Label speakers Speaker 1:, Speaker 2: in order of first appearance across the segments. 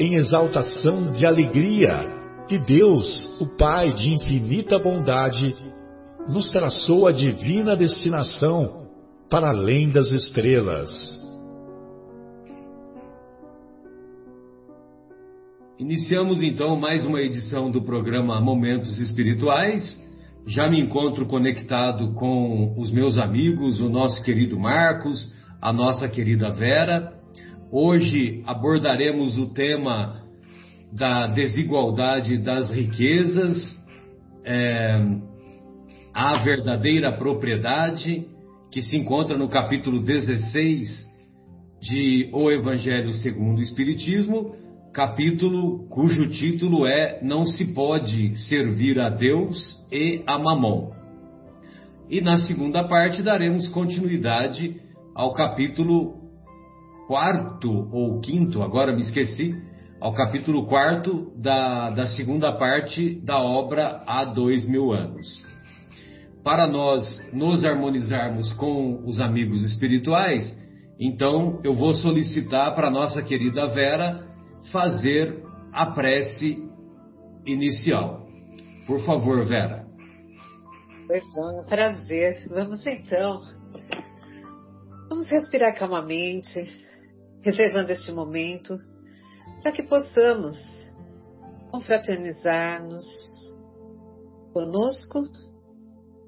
Speaker 1: em exaltação de alegria que Deus, o Pai de infinita bondade, nos traçou a divina destinação para além das estrelas.
Speaker 2: Iniciamos então mais uma edição do programa Momentos Espirituais. Já me encontro conectado com os meus amigos, o nosso querido Marcos, a nossa querida Vera Hoje abordaremos o tema da desigualdade das riquezas, é, a verdadeira propriedade, que se encontra no capítulo 16 de O Evangelho segundo o Espiritismo, capítulo cujo título é Não se pode servir a Deus e a Mamon. E na segunda parte daremos continuidade ao capítulo quarto ou quinto, agora me esqueci, ao capítulo quarto da, da segunda parte da obra Há Dois Mil Anos. Para nós nos harmonizarmos com os amigos espirituais, então eu vou solicitar para nossa querida Vera fazer a prece inicial. Por favor, Vera.
Speaker 3: Pois é, prazer. Vamos então. Vamos respirar calmamente, reservando este momento para que possamos confraternizar-nos conosco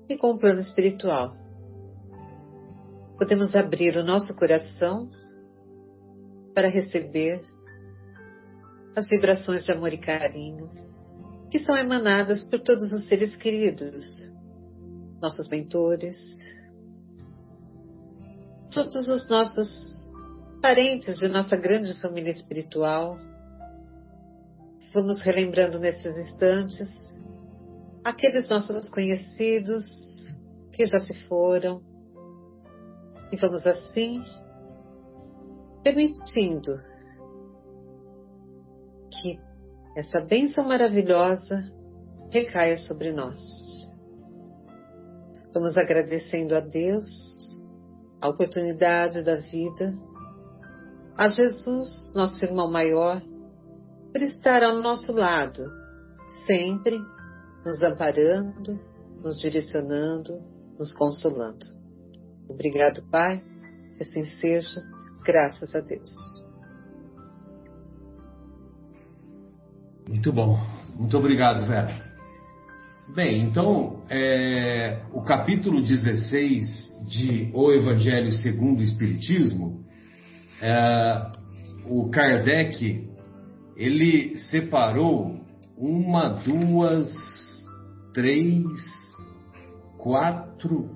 Speaker 3: e com o plano espiritual. Podemos abrir o nosso coração para receber as vibrações de amor e carinho que são emanadas por todos os seres queridos, nossos mentores, todos os nossos parentes de nossa grande família espiritual. Vamos relembrando nesses instantes aqueles nossos conhecidos que já se foram e vamos assim permitindo que essa bênção maravilhosa recaia sobre nós. Vamos agradecendo a Deus a oportunidade da vida a Jesus, nosso irmão maior, por estar ao nosso lado, sempre nos amparando, nos direcionando, nos consolando. Obrigado, Pai, que assim seja, graças a Deus.
Speaker 2: Muito bom, muito obrigado, Vera. Bem, então, é, o capítulo 16 de O Evangelho segundo o Espiritismo é, o Kardec ele separou uma, duas, três, quatro,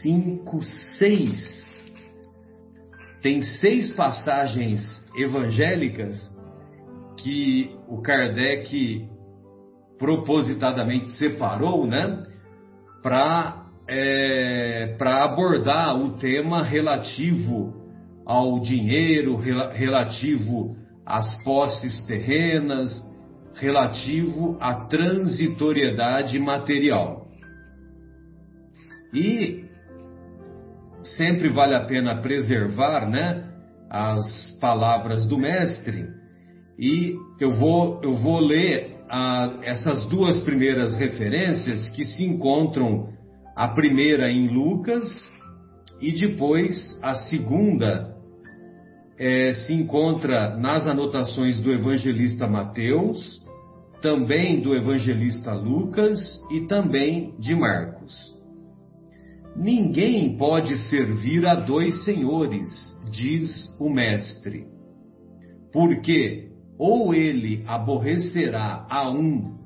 Speaker 2: cinco, seis. Tem seis passagens evangélicas que o Kardec propositadamente separou, né, para é, para abordar o tema relativo ao dinheiro, relativo às posses terrenas, relativo à transitoriedade material. E sempre vale a pena preservar, né, as palavras do mestre. E eu vou eu vou ler a, essas duas primeiras referências que se encontram a primeira em Lucas e depois a segunda é, se encontra nas anotações do evangelista Mateus também do evangelista Lucas e também de Marcos. Ninguém pode servir a dois senhores, diz o Mestre, porque ou ele aborrecerá a um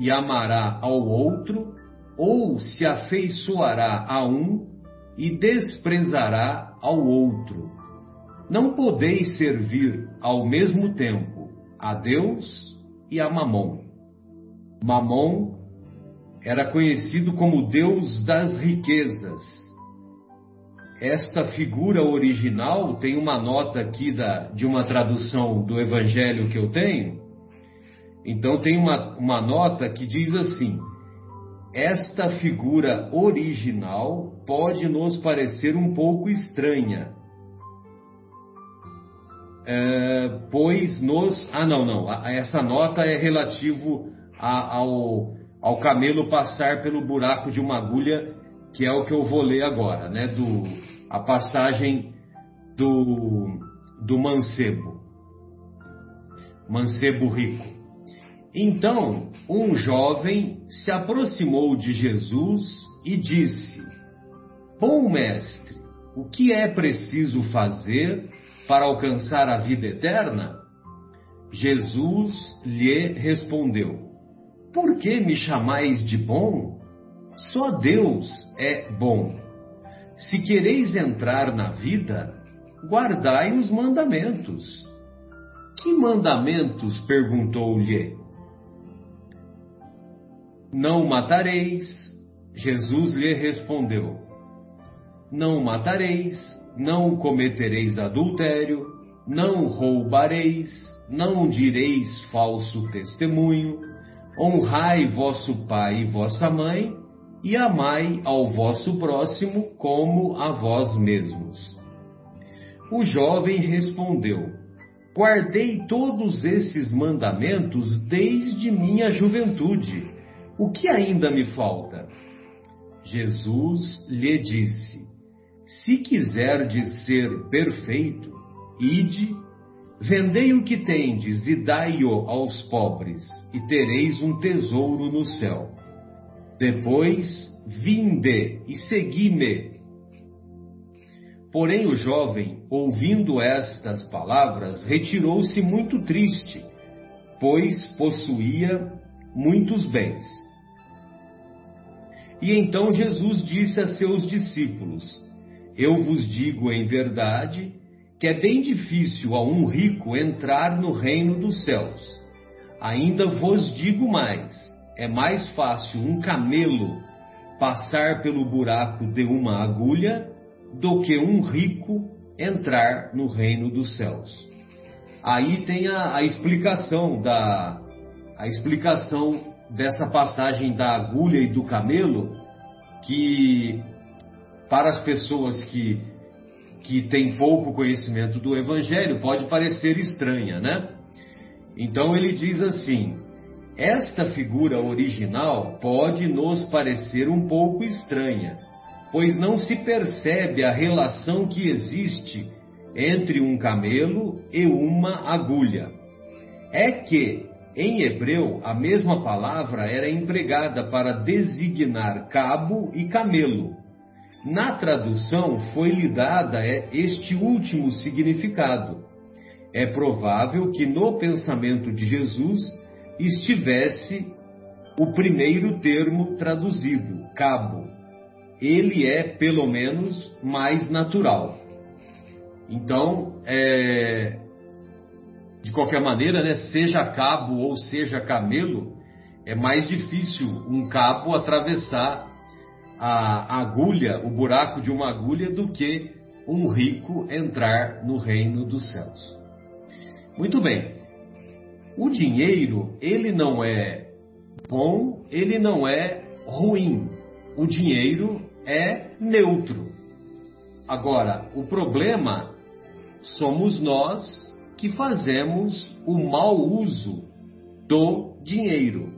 Speaker 2: e amará ao outro, ou se afeiçoará a um e desprezará ao outro. Não podeis servir ao mesmo tempo a Deus e a Mamon. Mamon era conhecido como Deus das riquezas. Esta figura original tem uma nota aqui da, de uma tradução do Evangelho que eu tenho. Então tem uma, uma nota que diz assim: esta figura original pode nos parecer um pouco estranha, é, pois nos. Ah, não, não. Essa nota é relativo a, ao, ao camelo passar pelo buraco de uma agulha, que é o que eu vou ler agora, né? Do, a passagem do, do mancebo. Mancebo rico. Então, um jovem se aproximou de Jesus e disse: Bom mestre, o que é preciso fazer para alcançar a vida eterna? Jesus lhe respondeu: Por que me chamais de bom? Só Deus é bom. Se quereis entrar na vida, guardai os mandamentos. Que mandamentos? perguntou-lhe. Não matareis. Jesus lhe respondeu: Não matareis, não cometereis adultério, não roubareis, não direis falso testemunho, honrai vosso pai e vossa mãe, e amai ao vosso próximo como a vós mesmos. O jovem respondeu: Guardei todos esses mandamentos desde minha juventude. O que ainda me falta? Jesus lhe disse: se quiserdes ser perfeito, ide, vendei o que tendes e dai-o aos pobres, e tereis um tesouro no céu. Depois, vinde e segui-me. Porém, o jovem, ouvindo estas palavras, retirou-se muito triste, pois possuía muitos bens. E então Jesus disse a seus discípulos: eu vos digo em verdade que é bem difícil a um rico entrar no reino dos céus. Ainda vos digo mais: é mais fácil um camelo passar pelo buraco de uma agulha do que um rico entrar no reino dos céus. Aí tem a, a explicação da a explicação dessa passagem da agulha e do camelo que para as pessoas que, que têm pouco conhecimento do Evangelho, pode parecer estranha, né? Então ele diz assim: esta figura original pode nos parecer um pouco estranha, pois não se percebe a relação que existe entre um camelo e uma agulha. É que, em hebreu, a mesma palavra era empregada para designar cabo e camelo, na tradução foi-lhe dada é, este último significado. É provável que no pensamento de Jesus estivesse o primeiro termo traduzido, cabo. Ele é, pelo menos, mais natural. Então, é, de qualquer maneira, né, seja cabo ou seja camelo, é mais difícil um cabo atravessar a agulha, o buraco de uma agulha, do que um rico entrar no reino dos céus. Muito bem. O dinheiro, ele não é bom, ele não é ruim. O dinheiro é neutro. Agora, o problema somos nós que fazemos o mau uso do dinheiro.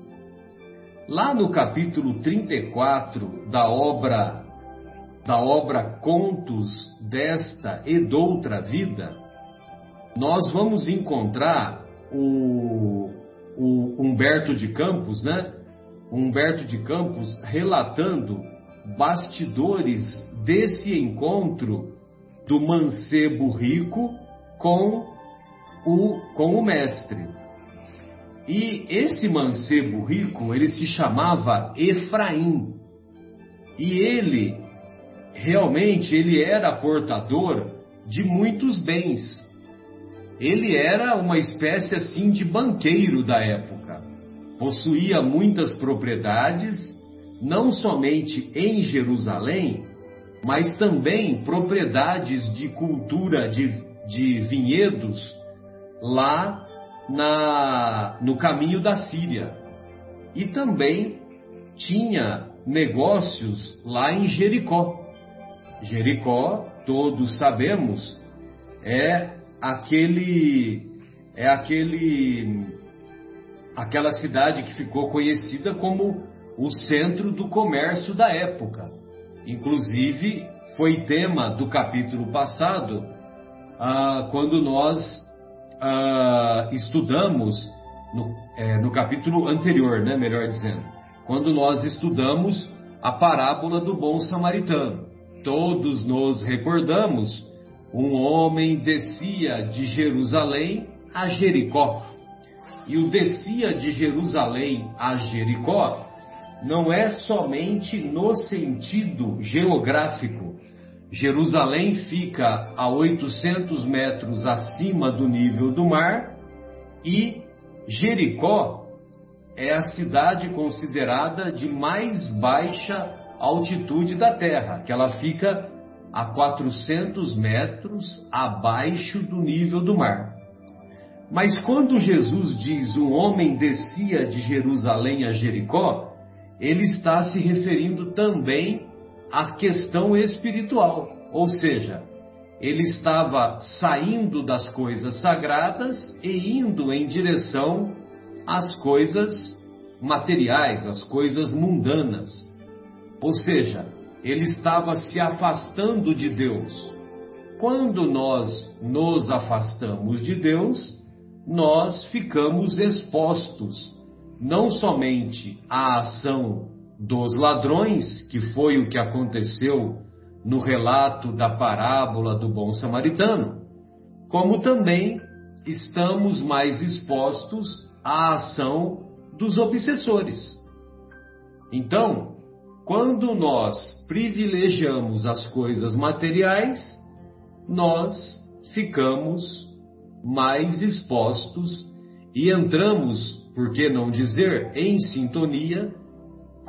Speaker 2: Lá no capítulo 34 da obra da obra Contos desta e doutra vida, nós vamos encontrar o, o Humberto de Campos, né? Humberto de Campos relatando bastidores desse encontro do mancebo rico com o, com o mestre. E esse mancebo rico, ele se chamava Efraim. E ele, realmente, ele era portador de muitos bens. Ele era uma espécie assim de banqueiro da época. Possuía muitas propriedades, não somente em Jerusalém, mas também propriedades de cultura de, de vinhedos lá na, no caminho da Síria. E também tinha negócios lá em Jericó. Jericó, todos sabemos, é aquele é aquele aquela cidade que ficou conhecida como o centro do comércio da época. Inclusive, foi tema do capítulo passado, ah, quando nós ah, estudamos, no, é, no capítulo anterior, né, melhor dizendo, quando nós estudamos a parábola do bom samaritano. Todos nos recordamos, um homem descia de Jerusalém a Jericó. E o descia de Jerusalém a Jericó não é somente no sentido geográfico. Jerusalém fica a 800 metros acima do nível do mar e Jericó é a cidade considerada de mais baixa altitude da terra, que ela fica a 400 metros abaixo do nível do mar. Mas quando Jesus diz um homem descia de Jerusalém a Jericó, ele está se referindo também à questão espiritual, ou seja, ele estava saindo das coisas sagradas e indo em direção às coisas materiais, às coisas mundanas. Ou seja, ele estava se afastando de Deus. Quando nós nos afastamos de Deus, nós ficamos expostos não somente a ação dos ladrões, que foi o que aconteceu no relato da parábola do bom samaritano, como também estamos mais expostos à ação dos obsessores. Então, quando nós privilegiamos as coisas materiais, nós ficamos mais expostos e entramos por que não dizer, em sintonia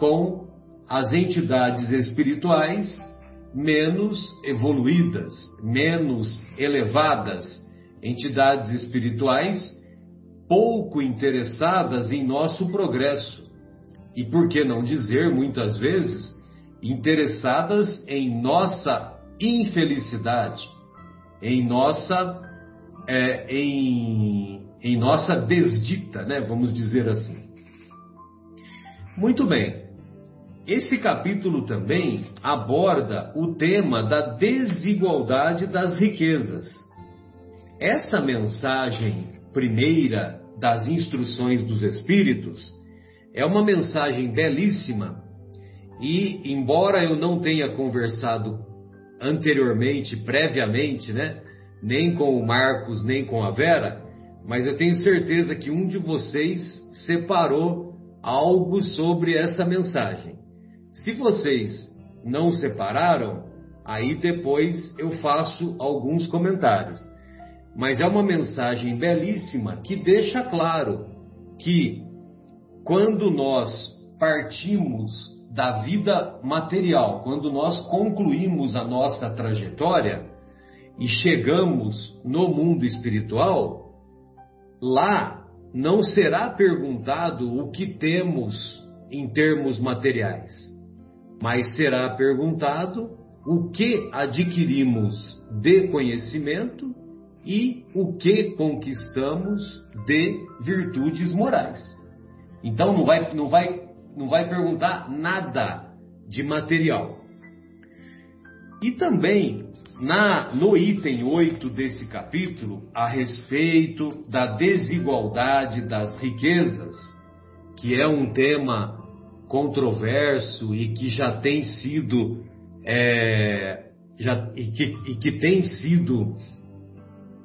Speaker 2: com as entidades espirituais menos evoluídas, menos elevadas, entidades espirituais pouco interessadas em nosso progresso. E por que não dizer, muitas vezes, interessadas em nossa infelicidade, em nossa é, em em nossa desdita, né? Vamos dizer assim. Muito bem. Esse capítulo também aborda o tema da desigualdade das riquezas. Essa mensagem primeira das instruções dos Espíritos é uma mensagem belíssima e, embora eu não tenha conversado anteriormente, previamente, né, nem com o Marcos nem com a Vera, mas eu tenho certeza que um de vocês separou algo sobre essa mensagem. Se vocês não separaram, aí depois eu faço alguns comentários. Mas é uma mensagem belíssima que deixa claro que quando nós partimos da vida material, quando nós concluímos a nossa trajetória e chegamos no mundo espiritual, Lá não será perguntado o que temos em termos materiais, mas será perguntado o que adquirimos de conhecimento e o que conquistamos de virtudes morais. Então não vai, não vai, não vai perguntar nada de material. E também na, no item 8 desse capítulo, a respeito da desigualdade das riquezas, que é um tema controverso e que já tem sido é, já, e, que, e que tem sido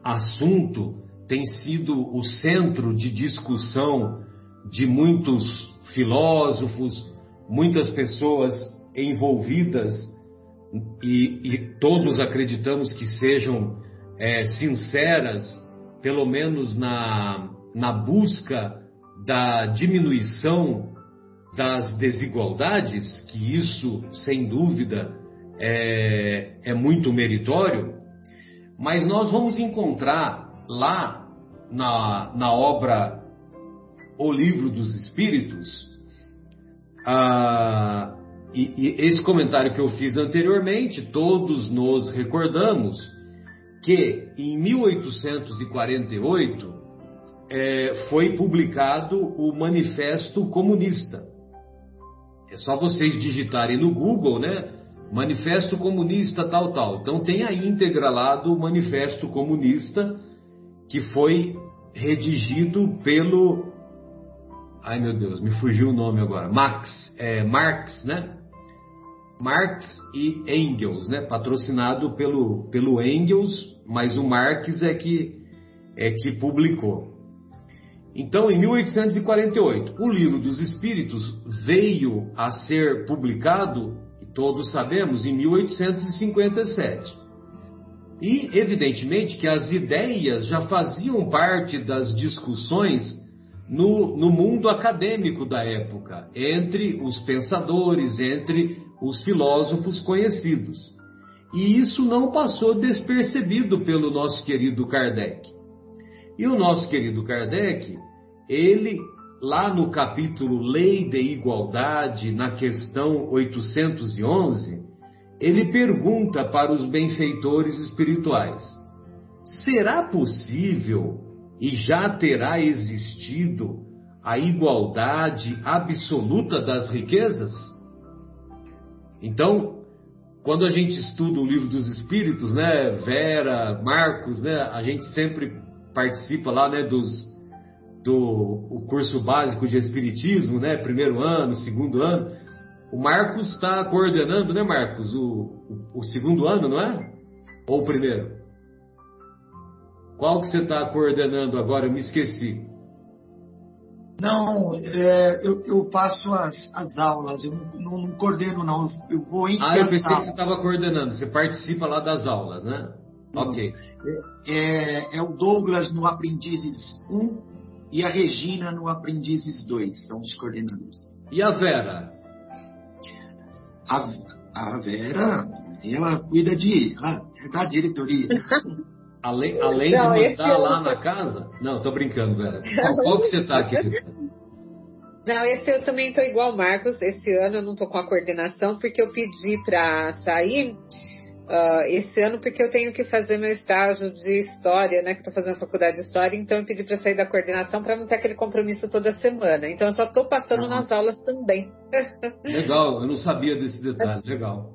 Speaker 2: assunto, tem sido o centro de discussão de muitos filósofos, muitas pessoas envolvidas e, e todos acreditamos que sejam é, sinceras, pelo menos na, na busca da diminuição das desigualdades, que isso, sem dúvida, é, é muito meritório, mas nós vamos encontrar lá na, na obra O Livro dos Espíritos, e, e esse comentário que eu fiz anteriormente, todos nos recordamos que em 1848 é, foi publicado o Manifesto Comunista. É só vocês digitarem no Google, né? Manifesto Comunista tal tal. Então tem a íntegra lá do Manifesto Comunista que foi redigido pelo Ai meu Deus, me fugiu o nome agora. Max, é, Marx, né? Marx e Engels, né? Patrocinado pelo, pelo Engels, mas o Marx é que é que publicou. Então, em 1848, o Livro dos Espíritos veio a ser publicado, todos sabemos, em 1857. E, evidentemente, que as ideias já faziam parte das discussões no, no mundo acadêmico da época, entre os pensadores, entre os filósofos conhecidos. E isso não passou despercebido pelo nosso querido Kardec. E o nosso querido Kardec, ele, lá no capítulo Lei de Igualdade, na questão 811, ele pergunta para os benfeitores espirituais: será possível e já terá existido a igualdade absoluta das riquezas? Então, quando a gente estuda o livro dos Espíritos, né, Vera, Marcos, né, a gente sempre participa lá, né, dos do o curso básico de Espiritismo, né, primeiro ano, segundo ano. O Marcos está coordenando, né, Marcos, o, o, o segundo ano, não é? Ou o primeiro? Qual que você está coordenando agora? Eu me esqueci.
Speaker 4: Não, é, eu, eu, faço as, as aulas, eu não, não, coordeno não, eu vou em
Speaker 2: Ah, eu pensei que você estava coordenando, você participa lá das aulas, né? Ok.
Speaker 4: É, é, o Douglas no Aprendizes 1 e a Regina no Aprendizes 2, são os coordenadores.
Speaker 2: E a Vera?
Speaker 4: A, a Vera, ela cuida de, ela é da diretoria.
Speaker 2: Além, além não, de mandar lá na casa? Não, tô brincando, Vera. Qual, qual que você tá aqui?
Speaker 3: Não, esse eu também tô igual o Marcos. Esse ano eu não tô com a coordenação porque eu pedi para sair uh, esse ano porque eu tenho que fazer meu estágio de história, né? Que tô fazendo faculdade de história, então eu pedi para sair da coordenação para não ter aquele compromisso toda semana. Então eu só tô passando nas aulas também.
Speaker 2: Legal, eu não sabia desse detalhe. Legal.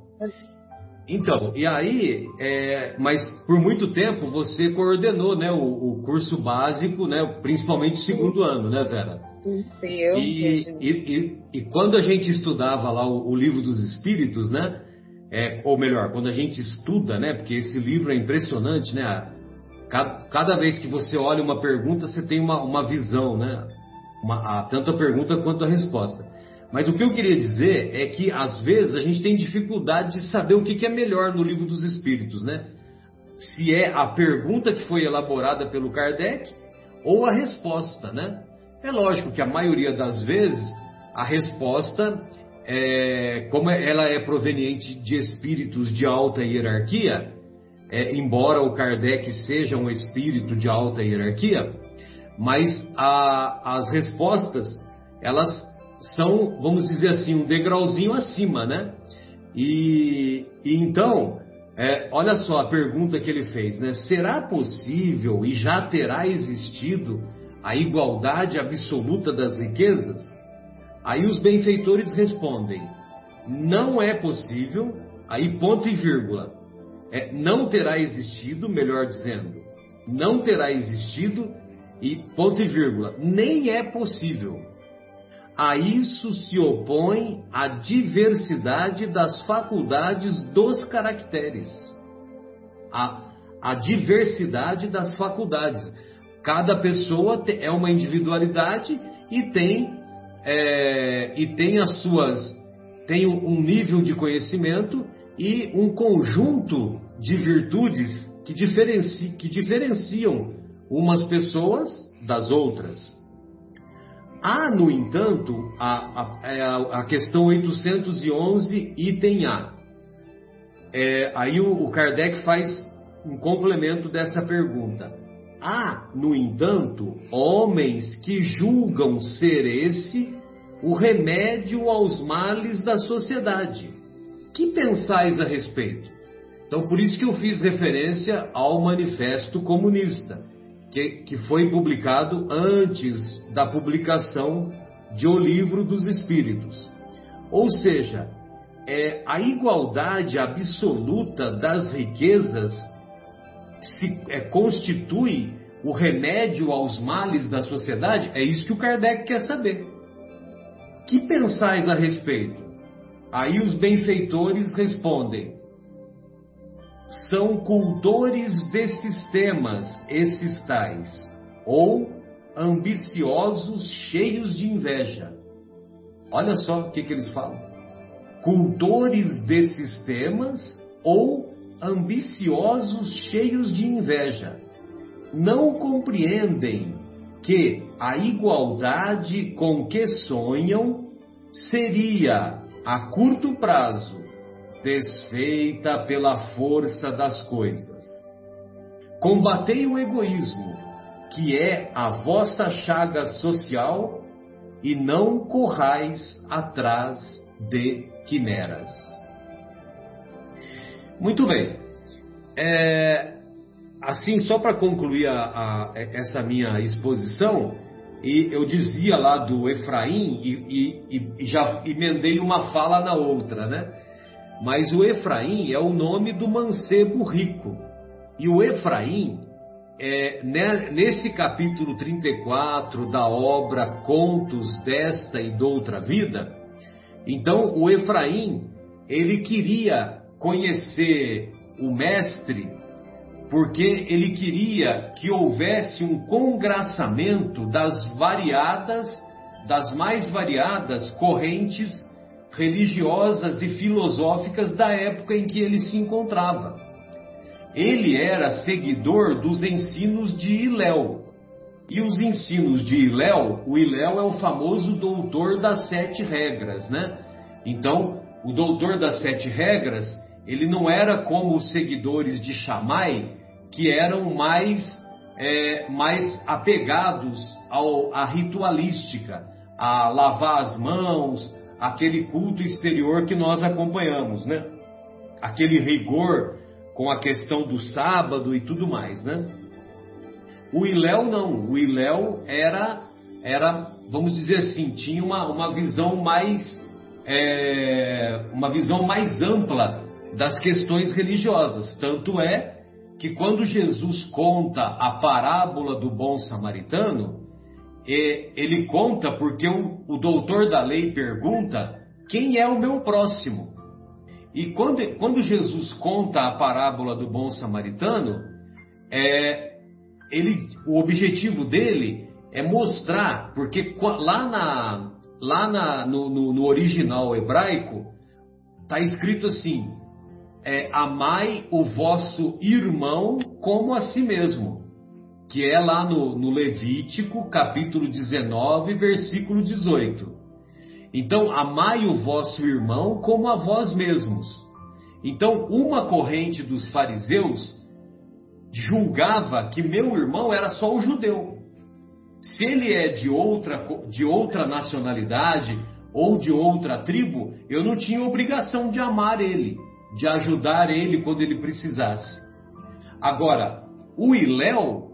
Speaker 2: Então, e aí, é, mas por muito tempo você coordenou, né, o, o curso básico, né, principalmente o segundo ano, né, Vera?
Speaker 3: Sim, eu.
Speaker 2: E, e, e, e quando a gente estudava lá o, o livro dos Espíritos, né, é, ou melhor, quando a gente estuda, né, porque esse livro é impressionante, né, cada, cada vez que você olha uma pergunta, você tem uma, uma visão, né, uma, a, tanto a pergunta quanto a resposta. Mas o que eu queria dizer é que às vezes a gente tem dificuldade de saber o que é melhor no livro dos Espíritos, né? Se é a pergunta que foi elaborada pelo Kardec ou a resposta, né? É lógico que a maioria das vezes a resposta, é, como ela é proveniente de espíritos de alta hierarquia, é, embora o Kardec seja um espírito de alta hierarquia, mas a, as respostas elas são, vamos dizer assim, um degrauzinho acima, né? E, e então, é, olha só a pergunta que ele fez, né? Será possível e já terá existido a igualdade absoluta das riquezas? Aí os benfeitores respondem: não é possível, aí ponto e vírgula. é, não terá existido, melhor dizendo, não terá existido e ponto e vírgula, nem é possível. A isso se opõe a diversidade das faculdades dos caracteres. A, a diversidade das faculdades. Cada pessoa é uma individualidade e tem, é, e tem as suas tem um nível de conhecimento e um conjunto de virtudes que, diferenci, que diferenciam umas pessoas das outras. Há, no entanto, a, a, é a questão 811, item A. É, aí o, o Kardec faz um complemento dessa pergunta. Há, no entanto, homens que julgam ser esse o remédio aos males da sociedade. Que pensais a respeito? Então, por isso que eu fiz referência ao Manifesto Comunista, que, que foi publicado antes da publicação de O Livro dos Espíritos. Ou seja, é, a igualdade absoluta das riquezas se é, constitui o remédio aos males da sociedade? É isso que o Kardec quer saber. Que pensais a respeito? Aí os benfeitores respondem: são cultores de sistemas esses tais, ou ambiciosos cheios de inveja. Olha só o que, que eles falam: cultores de sistemas ou ambiciosos cheios de inveja. Não compreendem que a igualdade com que sonham seria, a curto prazo, desfeita pela força das coisas. Combatei o egoísmo, que é a vossa chaga social, e não corrais atrás de quimeras. Muito bem. É, assim, só para concluir a, a, essa minha exposição, e eu dizia lá do Efraim e, e, e, já emendei uma fala na outra, né? Mas o Efraim é o nome do mancebo rico. E o Efraim, é, né, nesse capítulo 34 da obra Contos desta e doutra vida, então o Efraim, ele queria conhecer o mestre porque ele queria que houvesse um congraçamento das variadas, das mais variadas correntes religiosas e filosóficas da época em que ele se encontrava. Ele era seguidor dos ensinos de Iléu. E os ensinos de Iléu, o Iléu é o famoso doutor das sete regras, né? Então, o doutor das sete regras, ele não era como os seguidores de Shammai, que eram mais, é, mais apegados ao, à ritualística, a lavar as mãos, aquele culto exterior que nós acompanhamos, né? Aquele rigor com a questão do sábado e tudo mais, né? O Iléu não, o Iléu era, era, vamos dizer assim, tinha uma, uma visão mais, é, uma visão mais ampla das questões religiosas. Tanto é que quando Jesus conta a parábola do bom samaritano, ele conta porque o, doutor da lei pergunta quem é o meu próximo. E quando, quando Jesus conta a parábola do bom samaritano, é, ele, o objetivo dele é mostrar, porque lá, na, lá na, no, no, no original hebraico está escrito assim: é, amai o vosso irmão como a si mesmo que é lá no, no Levítico, capítulo 19, versículo 18. Então, amai o vosso irmão como a vós mesmos. Então, uma corrente dos fariseus julgava que meu irmão era só o judeu. Se ele é de outra, de outra nacionalidade ou de outra tribo, eu não tinha obrigação de amar ele, de ajudar ele quando ele precisasse. Agora, o Iléu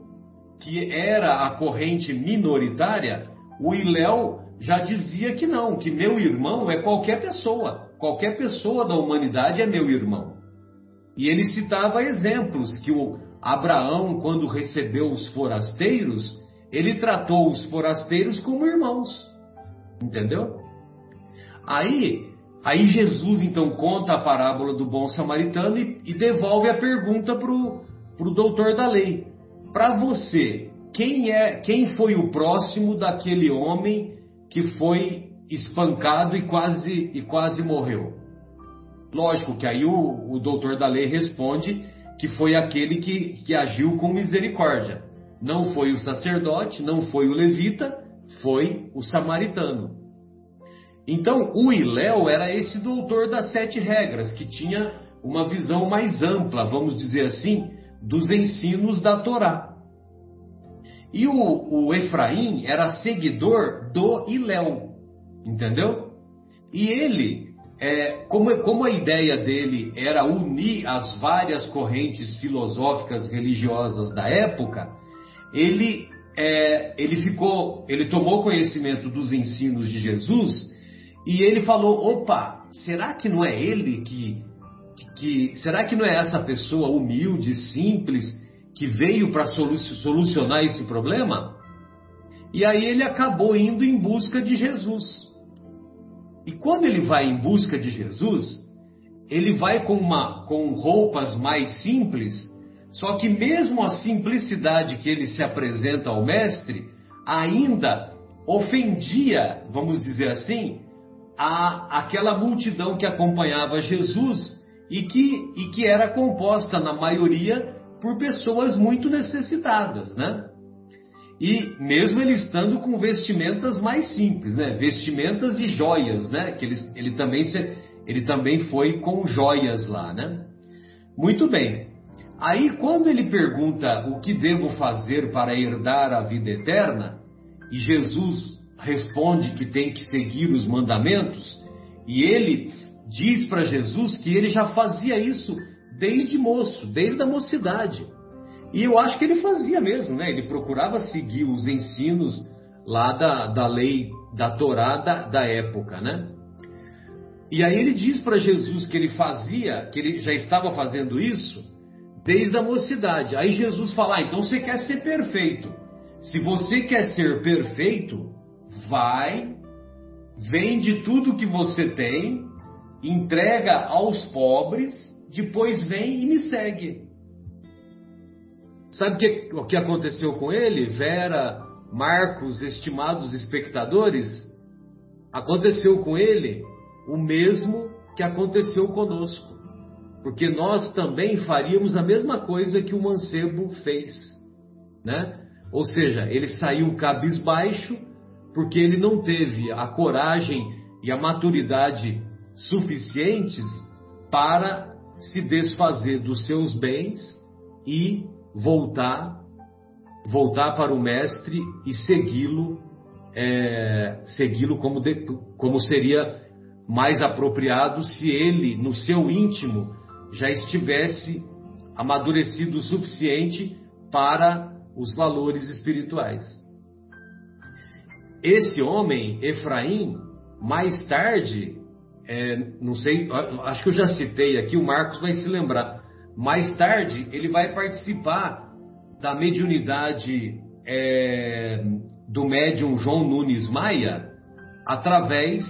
Speaker 2: que era a corrente minoritária, o Iléu já dizia que não, que meu irmão é qualquer pessoa, qualquer pessoa da humanidade é meu irmão. E ele citava exemplos que o Abraão, quando recebeu os forasteiros, ele tratou os forasteiros como irmãos. Entendeu? Aí, aí Jesus então conta a parábola do bom samaritano e, e devolve a pergunta para o doutor da lei. Para você, quem é, quem foi o próximo daquele homem que foi espancado e quase e quase morreu? Lógico que aí o, o doutor da lei responde que foi aquele que, que agiu com misericórdia. Não foi o sacerdote, não foi o levita, foi o samaritano. Então, o Iléu era esse doutor das sete regras, que tinha uma visão mais ampla, vamos dizer assim, dos ensinos da Torá. E o, o Efraim era seguidor do Iléu, entendeu? E ele, é, como, como a ideia dele era unir as várias correntes filosóficas religiosas da época, ele, é, ele ficou, ele tomou conhecimento dos ensinos de Jesus e ele falou: opa, será que não é ele que, que será que não é essa pessoa humilde, simples, que veio para solucionar esse problema? E aí ele acabou indo em busca de Jesus. E quando ele vai em busca de Jesus, ele vai com, uma, com roupas mais simples, só que mesmo a simplicidade que ele se apresenta ao mestre, ainda ofendia, vamos dizer assim, a, aquela multidão que acompanhava Jesus e que, e que era composta, na maioria, por pessoas muito necessitadas, né? E mesmo ele estando com vestimentas mais simples, né? Vestimentas e joias, né? Que ele, ele, também, se, ele também foi com joias lá, né? Muito bem. Aí, quando ele pergunta o que devo fazer para herdar a vida eterna, e Jesus responde que tem que seguir os mandamentos, e ele diz para Jesus que ele já fazia isso desde moço, desde a mocidade. E eu acho que ele fazia mesmo, né? Ele procurava seguir os ensinos lá da, da lei, da Torá da, da época, né? E aí ele diz para Jesus que ele fazia, que ele já estava fazendo isso desde a mocidade. Aí Jesus fala: ah, então você quer ser perfeito. Se você quer ser perfeito, vai, vende tudo que você tem, entrega aos pobres, depois vem e me segue. Sabe que, o que aconteceu com ele? Vera, Marcos, estimados espectadores, aconteceu com ele o mesmo que aconteceu conosco. Porque nós também faríamos a mesma coisa que o mancebo fez, né? Ou seja, ele saiu cabisbaixo porque ele não teve a coragem e a maturidade suficientes para se desfazer dos seus bens e voltar voltar para o mestre e segui-lo é, segui-lo como, como seria mais apropriado se ele no seu íntimo já estivesse amadurecido o suficiente para os valores espirituais. Esse homem, Efraim, mais tarde, é, não sei, acho que eu já citei aqui, o Marcos vai se lembrar. Mais tarde, ele vai participar da mediunidade é, do médium João Nunes Maia, através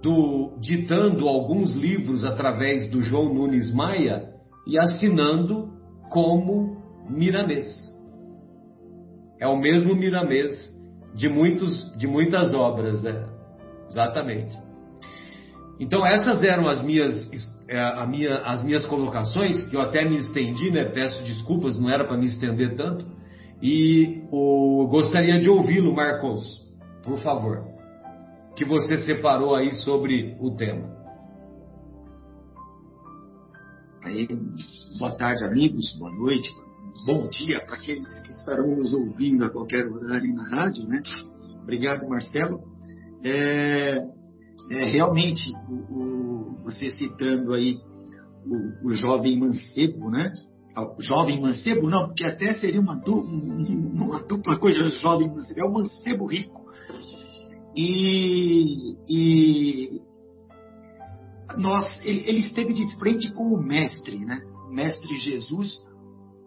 Speaker 2: do ditando alguns livros através do João Nunes Maia e assinando como Miramês. É o mesmo Miramês de muitos de muitas obras, né? Exatamente. Então essas eram as minhas, é, minha, as minhas colocações, que eu até me estendi, né? Peço desculpas, não era para me estender tanto. E o, gostaria de ouvi-lo, Marcos, por favor. Que você separou aí sobre o tema.
Speaker 4: Aí, boa tarde, amigos, boa noite, bom dia para aqueles que estarão nos ouvindo a qualquer horário na rádio, né? Obrigado, Marcelo. É, é, realmente, o, o, você citando aí o, o, jovem mancebo, né? Ah, o jovem mancebo, não, porque até seria uma, du, uma dupla coisa, jovem mancebo, é o mancebo rico. E, e nós, ele, ele esteve de frente com o mestre, né? Mestre Jesus,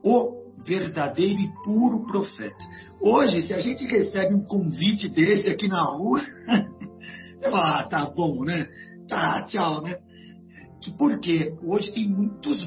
Speaker 4: o verdadeiro e puro profeta. Hoje, se a gente recebe um convite desse aqui na rua, você fala, ah, tá bom, né? Tá, tchau, né? Porque hoje tem muitos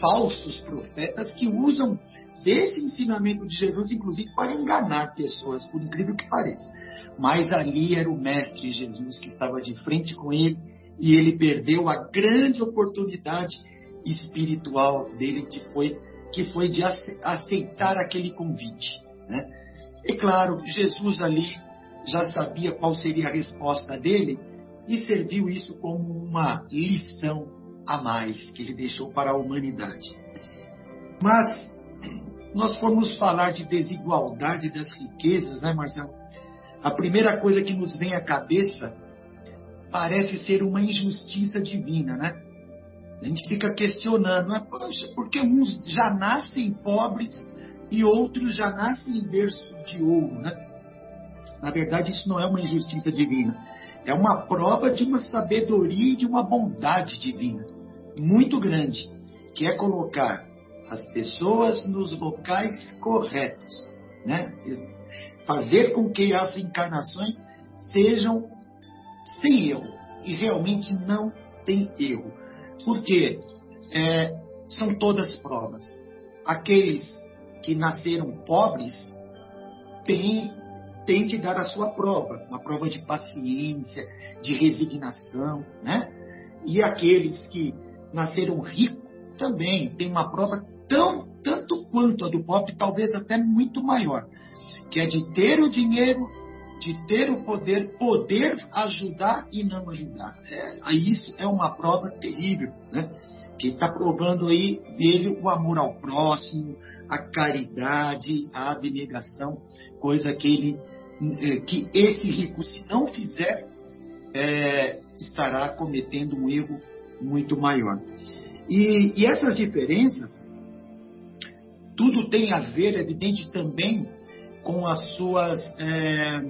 Speaker 4: falsos profetas que usam desse ensinamento de Jesus, inclusive, para enganar pessoas, por incrível que pareça. Mas ali era o Mestre Jesus que estava de frente com ele e ele perdeu a grande oportunidade espiritual dele, que foi, que foi de aceitar aquele convite. Né? E claro, Jesus ali já sabia qual seria a resposta dele e serviu isso como uma lição a mais que ele deixou para a humanidade. Mas nós formos falar de desigualdade das riquezas, né, Marcelo? A primeira coisa que nos vem à cabeça parece ser uma injustiça divina, né? A gente fica questionando, né? Poxa, porque uns já nascem pobres e outros já nascem em berço de ouro, né? Na verdade, isso não é uma injustiça divina. É uma prova de uma sabedoria e de uma bondade divina muito grande, que é colocar as pessoas nos locais corretos, né? Fazer com que as encarnações sejam sem erro e realmente não tem erro, porque é, são todas provas. Aqueles que nasceram pobres têm tem que dar a sua prova, uma prova de paciência, de resignação, né? E aqueles que nasceram ricos também têm uma prova tão tanto quanto a do pobre, talvez até muito maior, que é de ter o dinheiro, de ter o poder, poder ajudar e não ajudar. É, isso é uma prova terrível, né? Que está provando aí dele o amor ao próximo, a caridade, a abnegação, coisa que ele é, que esse rico, se não fizer, é, estará cometendo um erro muito maior. E, e, essas diferenças, tudo tem a ver, é evidente, também com as suas, é,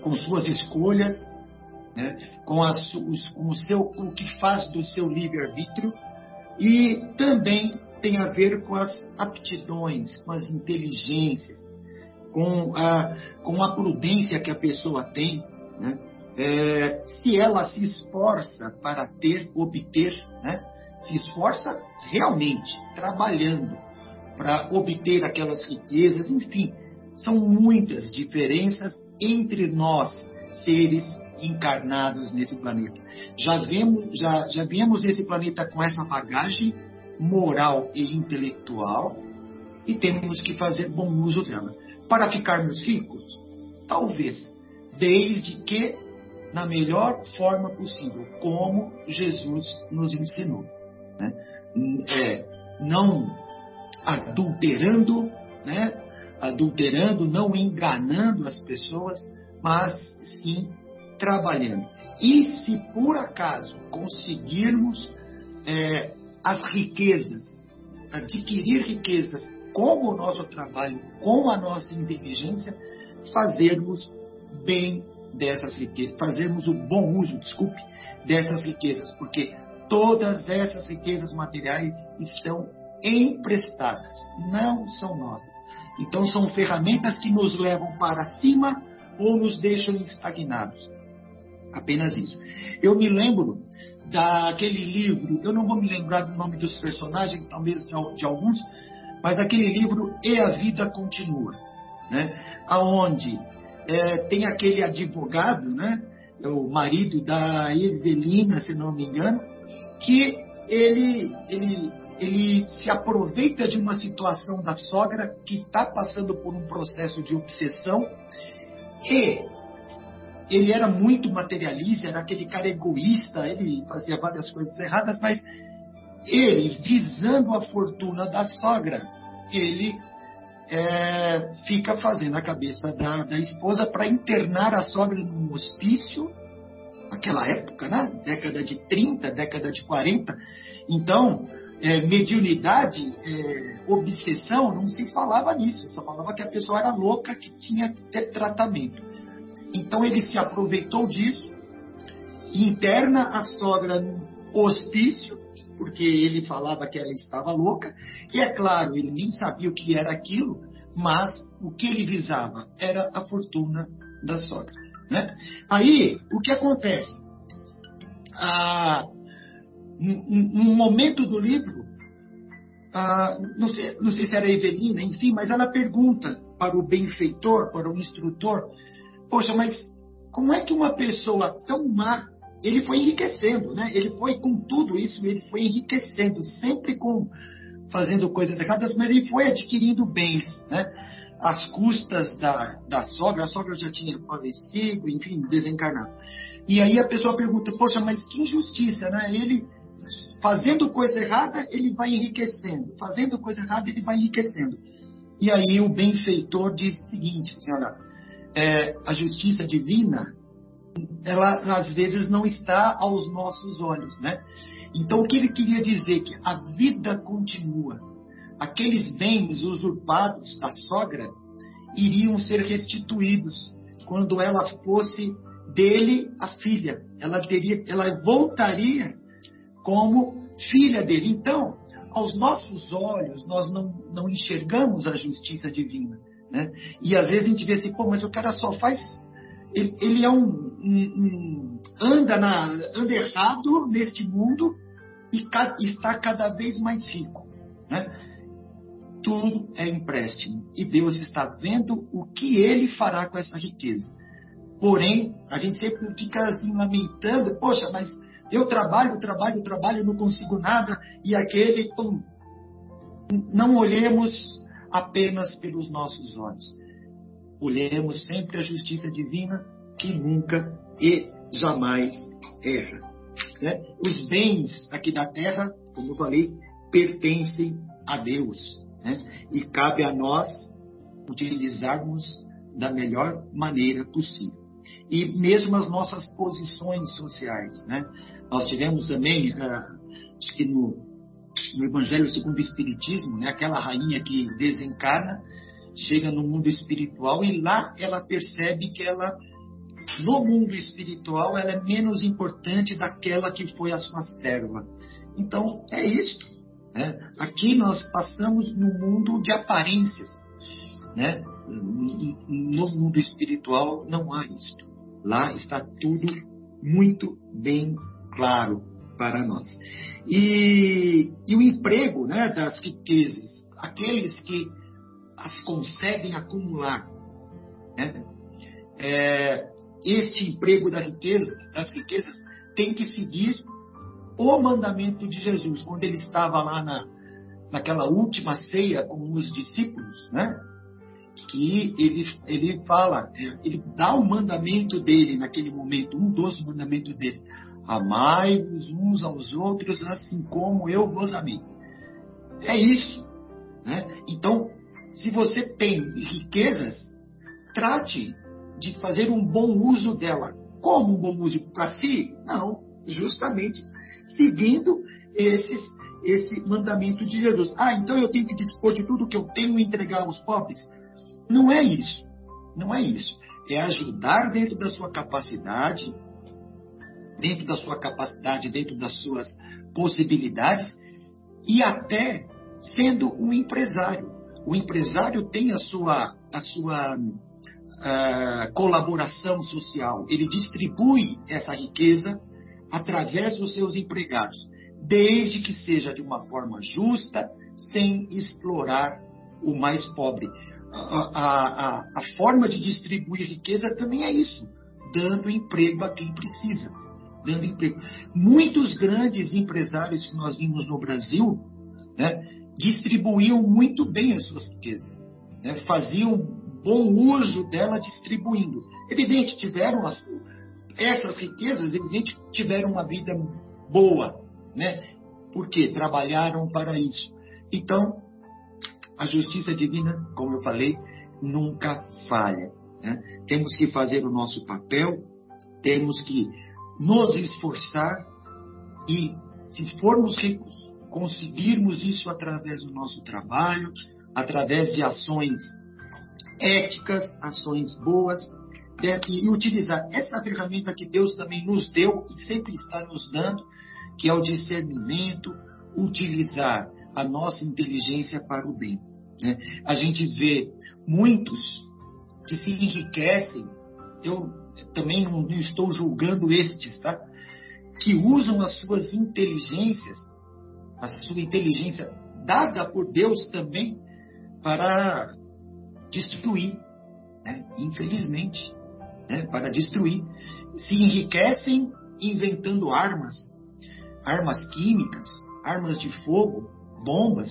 Speaker 4: com suas escolhas, né? com, as, com o, seu, o que faz do seu livre-arbítrio, e também tem a ver com as aptidões, com as inteligências, com a, com a prudência que a pessoa tem, né? é, se ela se esforça para ter, obter, né? se esforça realmente, trabalhando para obter aquelas riquezas, enfim, são muitas diferenças entre nós, seres encarnados nesse planeta. Já vemos, já, já viemos esse planeta com essa bagagem moral e intelectual e temos que fazer bom uso dela para ficarmos ricos? Talvez, desde que na melhor forma possível, como Jesus nos ensinou. Né? É, não adulterando, né? Adulterando, não enganando as pessoas, mas sim trabalhando. E se por acaso conseguirmos é, as riquezas, adquirir riquezas com o nosso trabalho, com a nossa inteligência, fazermos bem dessas riquezas, fazermos o bom uso, desculpe, dessas riquezas, porque todas essas riquezas materiais estão emprestadas, não são nossas. Então são ferramentas que nos levam para cima ou nos deixam estagnados. Apenas isso. Eu me lembro daquele livro, eu não vou me lembrar do nome dos personagens, talvez de alguns, mas aquele livro E a Vida Continua, né? aonde é, tem aquele advogado, né? É o marido da Evelina, se não me engano, que ele, ele, ele se aproveita de uma situação da sogra que está passando por um processo de obsessão e ele era muito materialista, era aquele cara egoísta, ele fazia várias coisas erradas, mas ele, visando a fortuna da sogra, ele é, fica fazendo a cabeça da, da esposa para internar a sogra num hospício, naquela época, né? década de 30, década de 40. Então, é, mediunidade, é, obsessão, não se falava nisso, só falava que a pessoa era louca, que tinha que ter tratamento. Então ele se aproveitou disso, interna a sogra no hospício porque ele falava que ela estava louca, e é claro, ele nem sabia o que era aquilo, mas o que ele visava era a fortuna da sogra. Né? Aí, o que acontece? Ah, num momento do livro, ah, não, sei, não sei se era Evelina, enfim, mas ela pergunta para o benfeitor, para o instrutor, poxa, mas como é que uma pessoa tão má, ele foi enriquecendo, né? Ele foi com tudo isso, ele foi enriquecendo, sempre com fazendo coisas erradas, mas ele foi adquirindo bens, né? Às custas da, da sogra, a sogra já tinha falecido, enfim, desencarnado. E aí a pessoa pergunta, poxa, mas que injustiça, né? Ele fazendo coisa errada, ele vai enriquecendo. Fazendo coisa errada, ele vai enriquecendo. E aí o benfeitor diz o seguinte, senhora, é, a justiça divina, ela às vezes não está aos nossos olhos, né? Então o que ele queria dizer que a vida continua. Aqueles bens usurpados da sogra iriam ser restituídos quando ela fosse dele a filha. Ela teria, ela voltaria como filha dele. Então, aos nossos olhos, nós não, não enxergamos a justiça divina. Né? E às vezes a gente vê assim, pô, mas o cara só faz. Ele, ele é um, um, um, anda, na, anda errado neste mundo e ca, está cada vez mais rico. Né? Tudo é empréstimo. E Deus está vendo o que ele fará com essa riqueza. Porém, a gente sempre fica assim lamentando, poxa, mas eu trabalho, trabalho, trabalho, não consigo nada, e aquele, pum. Não olhemos apenas pelos nossos olhos. Olhemos sempre a justiça divina que nunca e jamais erra. Né? Os bens aqui da terra, como eu falei, pertencem a Deus. Né? E cabe a nós utilizarmos da melhor maneira possível. E mesmo as nossas posições sociais. Né? Nós tivemos também, uh, acho que no, no Evangelho segundo o Espiritismo, né, aquela rainha que desencarna, chega no mundo espiritual e lá ela percebe que ela, no mundo espiritual, ela é menos importante daquela que foi a sua serva. Então, é isto. Né? Aqui nós passamos no mundo de aparências. Né? No mundo espiritual não há isto. Lá está tudo muito bem claro para nós. E, e o emprego né, das riquezas, aqueles que as conseguem acumular. Né? É, este emprego da riqueza, das riquezas tem que seguir o mandamento de Jesus. Quando ele estava lá na, naquela última ceia com os discípulos, né? que ele, ele fala, é, ele dá o mandamento dele naquele momento, um dos mandamentos dele. Amai-vos uns aos outros assim como eu vos amei. É isso. Né? Então, se você tem riquezas, trate de fazer um bom uso dela. Como um bom uso para si? Não, justamente seguindo esses, esse mandamento de Jesus. Ah, então eu tenho que dispor de tudo que eu tenho e entregar aos pobres? Não é isso. Não é isso. É ajudar dentro da sua capacidade, dentro da sua capacidade, dentro das suas possibilidades e até sendo um empresário. O empresário tem a sua, a sua uh, colaboração social, ele distribui essa riqueza através dos seus empregados, desde que seja de uma forma justa, sem explorar o mais pobre. A, a, a, forma de distribuir riqueza também é isso, dando emprego a quem precisa dando emprego. Muitos grandes empresários que nós vimos no Brasil né, distribuíam muito bem as suas riquezas, né, faziam bom uso dela distribuindo. Evidente, tiveram as, essas riquezas, evidente, tiveram uma vida boa, né? Porque trabalharam para isso. Então, a justiça divina, como eu falei, nunca falha. Né? Temos que fazer o nosso papel, temos que nos esforçar e, se formos ricos, conseguirmos isso através do nosso trabalho, através de ações éticas, ações boas, e utilizar essa ferramenta que Deus também nos deu e sempre está nos dando, que é o discernimento, utilizar a nossa inteligência para o bem. Né? A gente vê muitos que se enriquecem, eu também não, estou julgando estes, tá? que usam as suas inteligências, a sua inteligência dada por Deus também, para destruir, né? infelizmente, né? para destruir. Se enriquecem inventando armas, armas químicas, armas de fogo, bombas,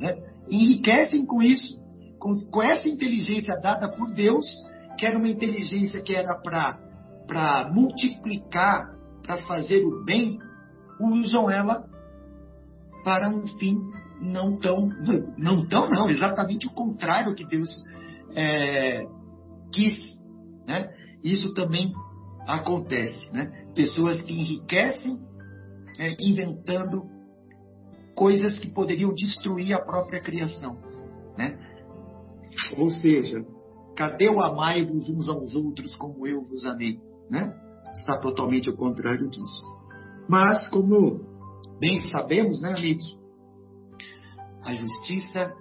Speaker 4: né? enriquecem com isso, com, com essa inteligência dada por Deus, que era uma inteligência que era para multiplicar, para fazer o bem, usam ela para um fim não tão, não tão, não, exatamente o contrário que Deus é, quis, né? Isso também acontece, né? Pessoas que enriquecem é, inventando coisas que poderiam destruir a própria criação, né? Ou seja, cadê o amai-vos uns aos outros como eu vos amei, né? Está totalmente ao contrário disso. Mas, como bem sabemos, né, amigos, a justiça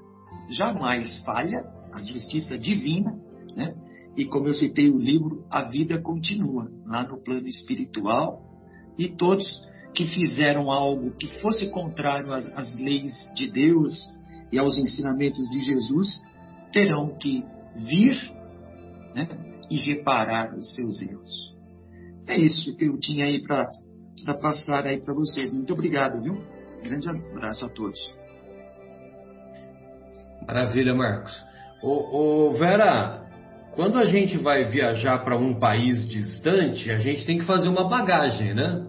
Speaker 4: jamais falha, a justiça divina, né? E como eu citei o livro, a vida continua lá no plano espiritual e todos que fizeram algo que fosse contrário às, às leis de Deus e aos ensinamentos de Jesus terão que vir né, e reparar os seus erros. É isso que eu tinha aí para passar aí para vocês. Muito obrigado, viu? grande abraço a todos.
Speaker 2: Maravilha, Marcos. Ô, ô, Vera, quando a gente vai viajar para um país distante, a gente tem que fazer uma bagagem, né?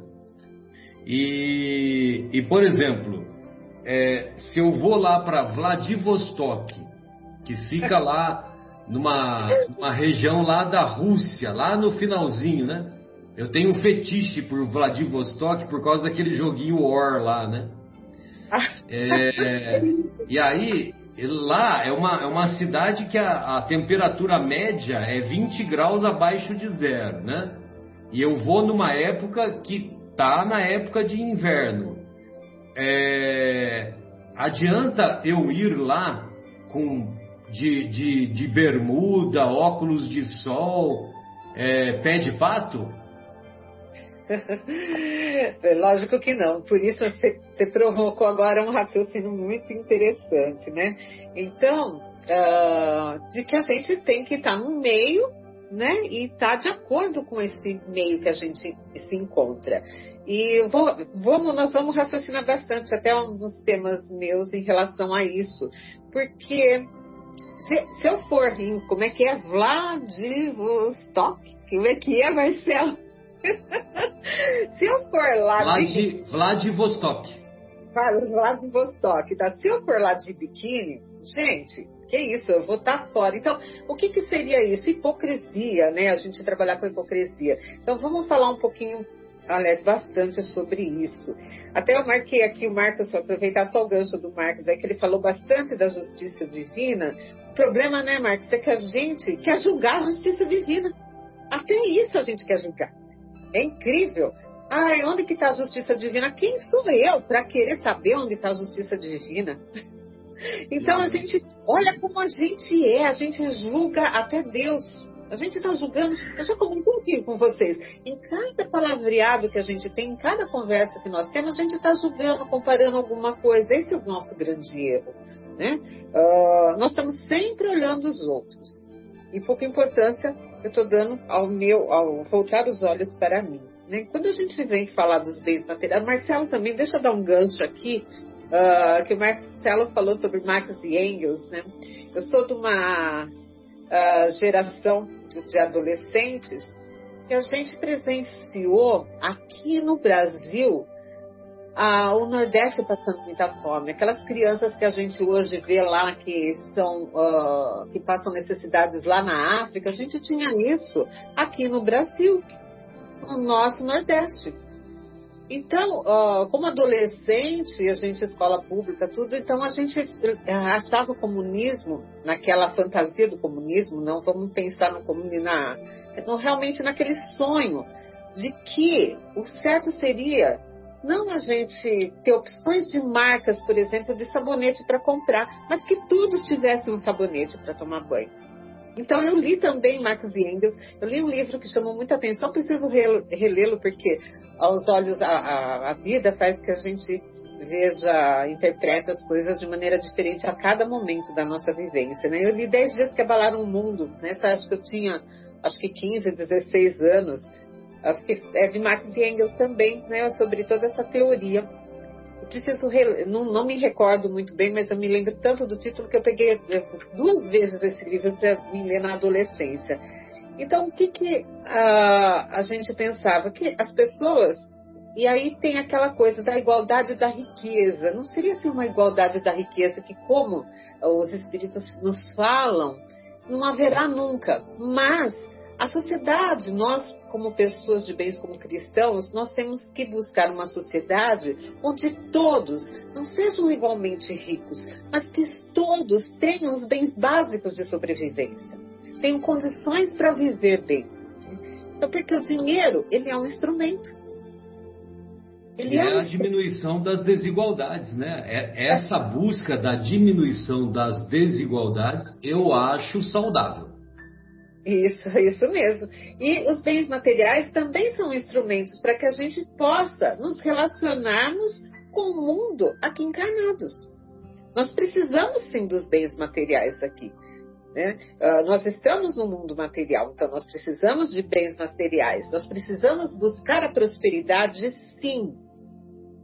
Speaker 2: E, e por exemplo, é, se eu vou lá para Vladivostok, que fica lá numa, numa região lá da Rússia, lá no finalzinho, né? Eu tenho um fetiche por Vladivostok por causa daquele joguinho War lá, né? É, e aí, lá é uma, é uma cidade que a, a, temperatura média é 20 graus abaixo de zero, né? E eu vou numa época que tá na época de inverno. É, adianta eu ir lá com de, de, de bermuda, óculos de sol, é, pé de pato?
Speaker 3: Lógico que não. Por isso você, você, provocou agora um raciocínio muito interessante, né? Então, uh, de que a gente tem que estar no meio né? E tá de acordo com esse meio que a gente se encontra. E vou, vamos, nós vamos raciocinar bastante, até dos temas meus em relação a isso. Porque se, se eu for como é que é? Vladivostok? Como é que é, Marcelo? se eu for lá
Speaker 2: Vlad, de... Vladivostok.
Speaker 3: Vladivostok, tá? Se eu for lá de biquíni, gente, que isso, eu vou estar tá fora. Então, o que, que seria isso? Hipocrisia, né? A gente trabalhar com hipocrisia. Então, vamos falar um pouquinho, aliás, bastante sobre isso. Até eu marquei aqui o Marcos, aproveitar só o gancho do Marcos, é que ele falou bastante da justiça divina. O problema, né, Marcos, é que a gente quer julgar a justiça divina. Até isso a gente quer julgar. É incrível. Ai, onde que está a justiça divina? Quem sou eu para querer saber onde está a justiça divina? Então a gente, olha como a gente é, a gente julga até Deus. A gente está julgando, eu já comentei com vocês, em cada palavreado que a gente tem, em cada conversa que nós temos, a gente está julgando, comparando alguma coisa. Esse é o nosso grande erro. Né? Uh, nós estamos sempre olhando os outros. E pouca importância eu estou dando ao meu, ao voltar os olhos para mim. Né? Quando a gente vem falar dos bens materiais, Marcelo também, deixa eu dar um gancho aqui, uh, que o Marcelo falou sobre Marx e Engels, né? Eu sou de uma uh, geração de adolescentes que a gente presenciou aqui no Brasil ah, o Nordeste passando muita fome. Aquelas crianças que a gente hoje vê lá que são uh, que passam necessidades lá na África, a gente tinha isso aqui no Brasil, no nosso Nordeste. Então, uh, como adolescente, a gente escola pública, tudo, então a gente eh, achava o comunismo, naquela fantasia do comunismo, não vamos pensar no comunismo, na, realmente naquele sonho de que o certo seria não a gente ter opções de marcas, por exemplo, de sabonete para comprar, mas que todos tivessem um sabonete para tomar banho. Então eu li também Marx e Engels, eu li um livro que chamou muita atenção, preciso relê-lo porque aos olhos a, a, a, vida faz que a gente veja, interprete as coisas de maneira diferente a cada momento da nossa vivência. Né? Eu li 10 dias que abalaram o mundo, nessa época eu tinha acho que 15, 16 anos, de Marx e Engels também, né, sobre toda essa teoria preciso não, não, me recordo muito bem, mas eu me lembro tanto do título que eu peguei duas vezes esse livro para me ler na adolescência. Então, o que, que a, a gente pensava? Que as pessoas. E aí tem aquela coisa da igualdade da riqueza. Não seria assim uma igualdade da riqueza que, como os espíritos nos falam, não haverá nunca. Mas a sociedade, nós, como pessoas de bens, como cristãos, nós temos que buscar uma sociedade onde todos não sejam igualmente ricos, mas que todos tenham os bens básicos de sobrevivência, tenham condições para viver bem. Então, porque o dinheiro, ele é um instrumento.
Speaker 2: Ele é, é a diminuição das desigualdades, né? É essa busca da diminuição das desigualdades, eu acho saudável.
Speaker 3: Isso, isso mesmo. E os bens materiais também são instrumentos para que a gente possa nos relacionarmos com o mundo aqui encarnados. Nós precisamos sim dos bens materiais aqui. Né? Uh, nós estamos no mundo material, então nós precisamos de bens materiais, nós precisamos buscar a prosperidade sim.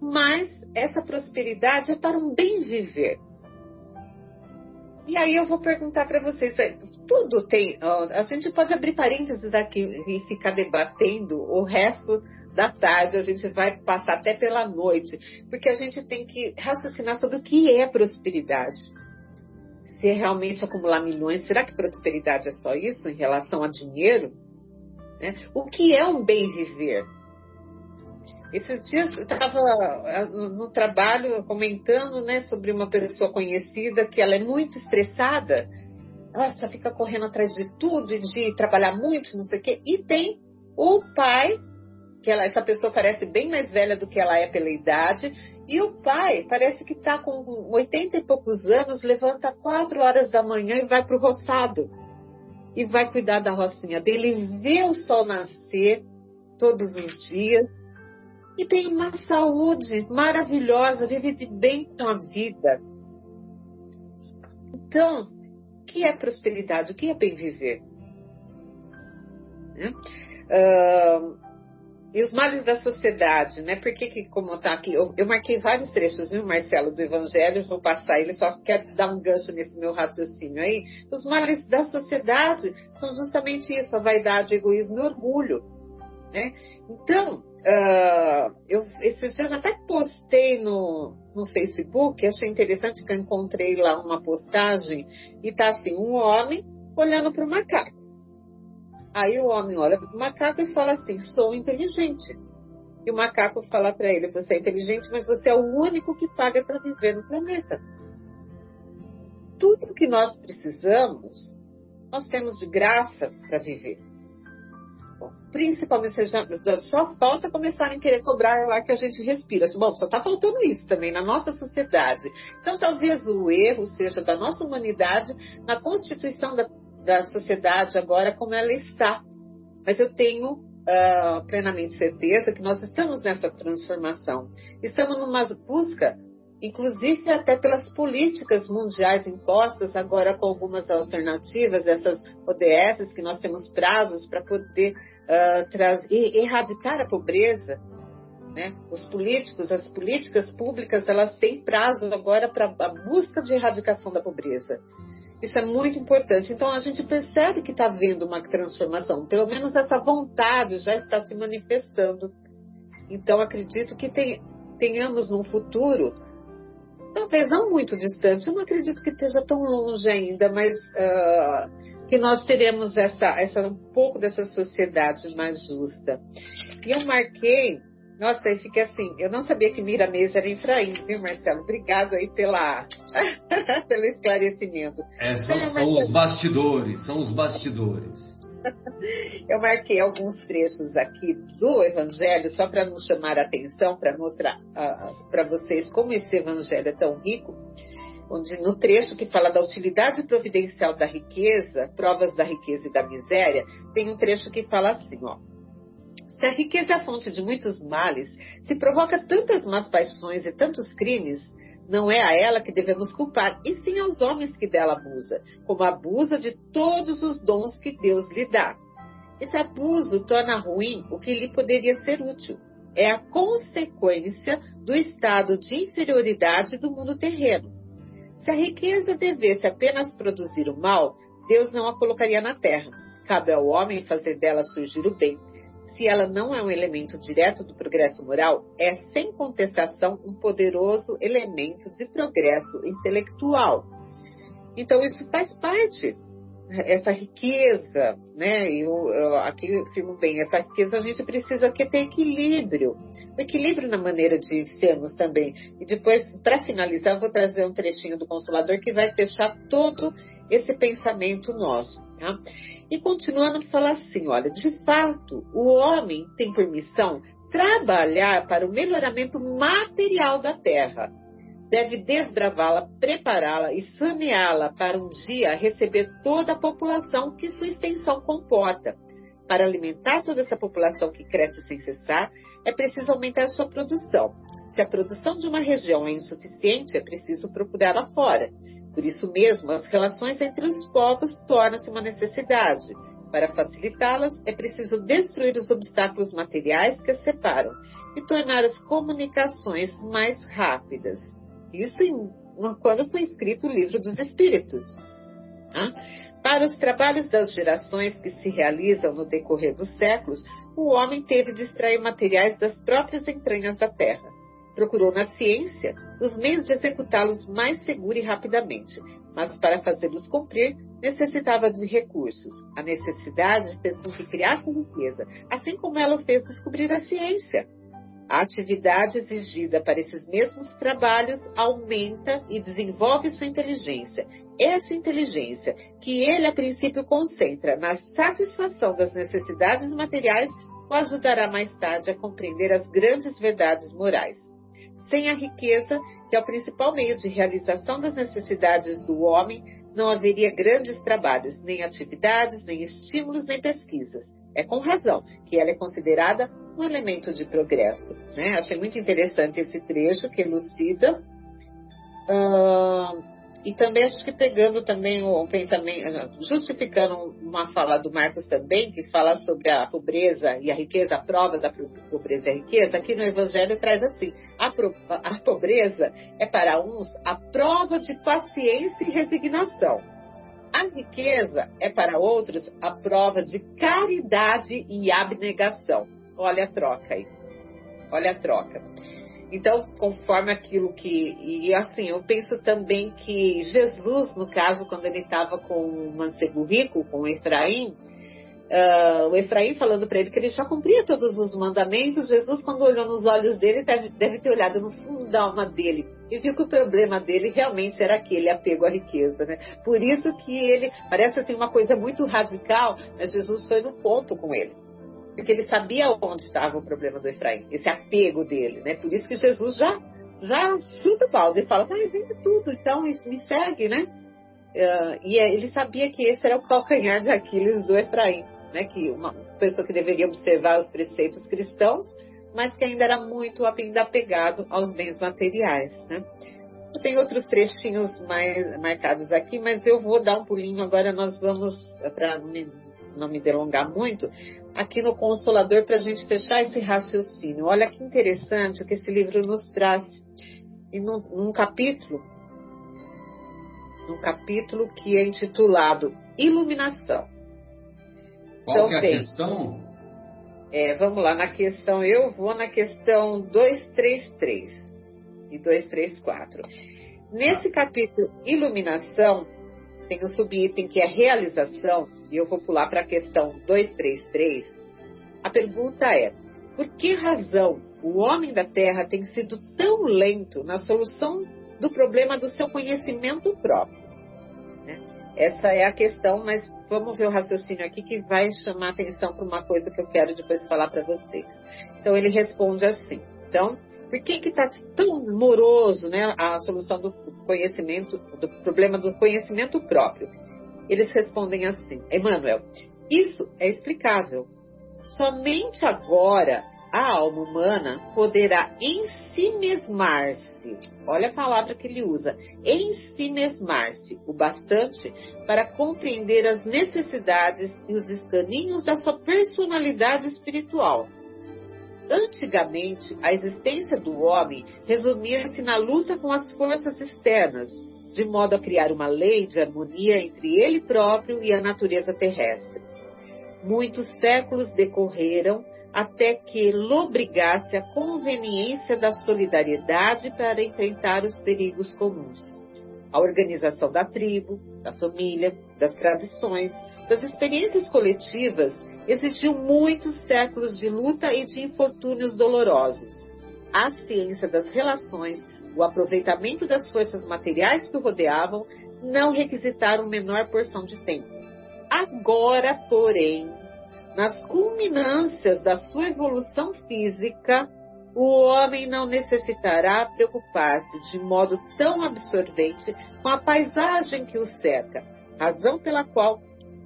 Speaker 3: Mas essa prosperidade é para um bem viver. E aí eu vou perguntar para vocês, tudo tem, a gente pode abrir parênteses aqui e ficar debatendo o resto da tarde, a gente vai passar até pela noite, porque a gente tem que raciocinar sobre o que é prosperidade. Se é realmente acumular milhões, será que prosperidade é só isso em relação a dinheiro? Né? O que é um bem viver? Esses dias eu estava ah, no trabalho comentando né, sobre uma pessoa conhecida que ela é muito estressada. Nossa, fica correndo atrás de tudo e de trabalhar muito, não sei o quê. E tem o pai, que ela, essa pessoa parece bem mais velha do que ela é pela idade, e o pai parece que está com 80 e poucos anos, levanta quatro horas da manhã e vai para o roçado. E vai cuidar da rocinha dele, vê o sol nascer todos os dias e tem uma saúde maravilhosa, vive bem com a vida. Então, que é prosperidade? O que é bem viver? Né? Uh, e os males da sociedade, né? Por que, que como está aqui, eu, eu, marquei vários trechos, viu, Marcelo, do Evangelho, vou passar, ele só quer dar um gancho nesse meu raciocínio aí. Os males da sociedade são justamente isso, a vaidade, o egoísmo e o orgulho. Né? Então, Uh, eu esses dias até postei no, no Facebook, achei interessante que eu encontrei lá uma postagem e tá assim, um homem olhando para o macaco. Aí o homem olha para o macaco e fala assim, sou inteligente. E o macaco fala para ele, você é inteligente, mas você é o único que paga para viver no planeta. Tudo que nós precisamos, nós temos de graça para viver principalmente seja, só falta começarem a querer cobrar ar que a gente respira. Bom, só está faltando isso também na nossa sociedade. Então, talvez o erro seja da nossa humanidade na constituição da, da sociedade agora como ela está. Mas eu tenho uh, plenamente certeza que nós estamos nessa transformação. Estamos numa busca inclusive até pelas políticas mundiais impostas, agora com algumas alternativas, essas ODS, que nós temos prazos para poder uh, erradicar a pobreza. Né? Os políticos, as políticas públicas, elas têm prazo agora para a busca de erradicação da pobreza. Isso é muito importante. Então a gente percebe que está havendo uma transformação, pelo menos essa vontade já está se manifestando. Então acredito que tenhamos no futuro talvez não muito distante, eu não acredito que esteja tão longe ainda, mas uh, que nós teremos essa, essa, um pouco dessa sociedade mais justa. E eu marquei, nossa, eu fiquei assim, eu não sabia que Miramês era Efraim, viu, Marcelo? Obrigado aí pela, pelo esclarecimento.
Speaker 2: É, são, são os bastidores, são os bastidores.
Speaker 3: Eu marquei alguns trechos aqui do Evangelho só para nos chamar a atenção, para mostrar uh, para vocês como esse Evangelho é tão rico. Onde no trecho que fala da utilidade providencial da riqueza, provas da riqueza e da miséria, tem um trecho que fala assim, ó. Se a riqueza é a fonte de muitos males, se provoca tantas más paixões e tantos crimes, não é a ela que devemos culpar, e sim aos homens que dela abusa, como abusa de todos os dons que Deus lhe dá. Esse abuso torna ruim o que lhe poderia ser útil. É a consequência do estado de inferioridade do mundo terreno. Se a riqueza devesse apenas produzir o mal, Deus não a colocaria na terra. Cabe ao homem fazer dela surgir o bem, se ela não é um elemento direto do progresso moral, é sem contestação um poderoso elemento de progresso intelectual. Então, isso faz parte, essa riqueza, né? Eu, eu aqui eu afirmo bem, essa riqueza a gente precisa que ter equilíbrio, equilíbrio na maneira de sermos também. E depois, para finalizar, eu vou trazer um trechinho do Consolador que vai fechar todo esse pensamento nosso. Tá? E continuando a falar assim: olha, de fato, o homem tem por missão trabalhar para o melhoramento material da terra. Deve desbravá-la, prepará-la e saneá-la para um dia receber toda a população que sua extensão comporta. Para alimentar toda essa população que cresce sem cessar, é preciso aumentar sua produção. Se a produção de uma região é insuficiente, é preciso procurá-la fora. Por isso mesmo, as relações entre os povos tornam-se uma necessidade. Para facilitá-las, é preciso destruir os obstáculos materiais que as separam e tornar as comunicações mais rápidas. Isso em, quando foi escrito o Livro dos Espíritos. Para os trabalhos das gerações que se realizam no decorrer dos séculos, o homem teve de extrair materiais das próprias entranhas da terra Procurou na ciência os meios de executá-los mais seguro e rapidamente, mas para fazê-los cumprir necessitava de recursos. A necessidade fez com que criasse riqueza, assim como ela fez descobrir a ciência. A atividade exigida para esses mesmos trabalhos aumenta e desenvolve sua inteligência. Essa inteligência, que ele a princípio concentra na satisfação das necessidades materiais, o ajudará mais tarde a compreender as grandes verdades morais. Sem a riqueza, que é o principal meio de realização das necessidades do homem, não haveria grandes trabalhos, nem atividades, nem estímulos, nem pesquisas. É com razão que ela é considerada um elemento de progresso. Né? Achei muito interessante esse trecho que elucida uh, e também acho que pegando também o pensamento, justificando uma fala do Marcos também, que fala sobre a pobreza e a riqueza, a prova da pobreza e a riqueza, aqui no Evangelho traz assim: a, a pobreza é para uns a prova de paciência e resignação. A riqueza é para outros a prova de caridade e abnegação. Olha a troca aí. Olha a troca. Então, conforme aquilo que. E assim, eu penso também que Jesus, no caso, quando ele estava com o mancebo rico, com o Efraim, uh, o Efraim falando para ele que ele já cumpria todos os mandamentos, Jesus, quando olhou nos olhos dele, deve, deve ter olhado no fundo da alma dele e viu que o problema dele realmente era aquele apego à riqueza, né? Por isso que ele parece assim uma coisa muito radical, mas Jesus foi no ponto com ele. Porque ele sabia onde estava o problema do Efraim, esse apego dele, né? Por isso que Jesus já, já chuta o balde e fala, vai, vende tudo, então me segue, né? Uh, e é, ele sabia que esse era o calcanhar de Aquiles do Efraim, né? Que uma pessoa que deveria observar os preceitos cristãos, mas que ainda era muito ainda apegado aos bens materiais, né? Tem outros trechinhos mais marcados aqui, mas eu vou dar um pulinho agora. Nós vamos, para não me delongar muito, aqui no Consolador para a gente fechar esse raciocínio. Olha que interessante o que esse livro nos traz. E num, num capítulo, num capítulo que é intitulado Iluminação.
Speaker 2: Qual então, é a tem, questão?
Speaker 3: É, vamos lá, na questão, eu vou na questão 233 e 234. Nesse capítulo Iluminação, tem o subitem que é realização, e eu vou pular para a questão 233, a pergunta é: por que razão o homem da Terra tem sido tão lento na solução do problema do seu conhecimento próprio? Né? Essa é a questão, mas vamos ver o raciocínio aqui que vai chamar atenção para uma coisa que eu quero depois falar para vocês. Então ele responde assim. Então, por que que está tão moroso, né, a solução do conhecimento, do problema do conhecimento próprio? Eles respondem assim, Emmanuel, isso é explicável. Somente agora a alma humana poderá ensimesmar-se, olha a palavra que ele usa, ensimesmar-se o bastante para compreender as necessidades e os escaninhos da sua personalidade espiritual. Antigamente, a existência do homem resumia-se na luta com as forças externas, de modo a criar uma lei de harmonia entre ele próprio e a natureza terrestre. Muitos séculos decorreram até que lobrigasse a conveniência da solidariedade para enfrentar os perigos comuns. A organização da tribo, da família, das tradições, das experiências coletivas exigiu muitos séculos de luta e de infortúnios dolorosos. A ciência das relações, o aproveitamento das forças materiais que o rodeavam, não requisitaram menor porção de tempo. Agora, porém, nas culminâncias da sua evolução física, o homem não necessitará preocupar-se de modo tão absorvente com a paisagem que o cerca, razão pela qual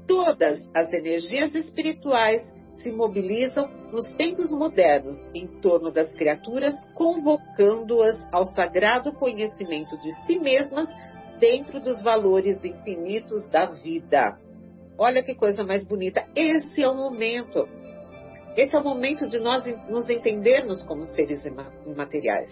Speaker 3: todas as energias espirituais se mobilizam nos tempos modernos em torno das criaturas, convocando-as ao sagrado conhecimento de si mesmas dentro dos valores infinitos da vida. Olha que coisa mais bonita. Esse é o momento. Esse é o momento de nós nos entendermos como seres imateriais.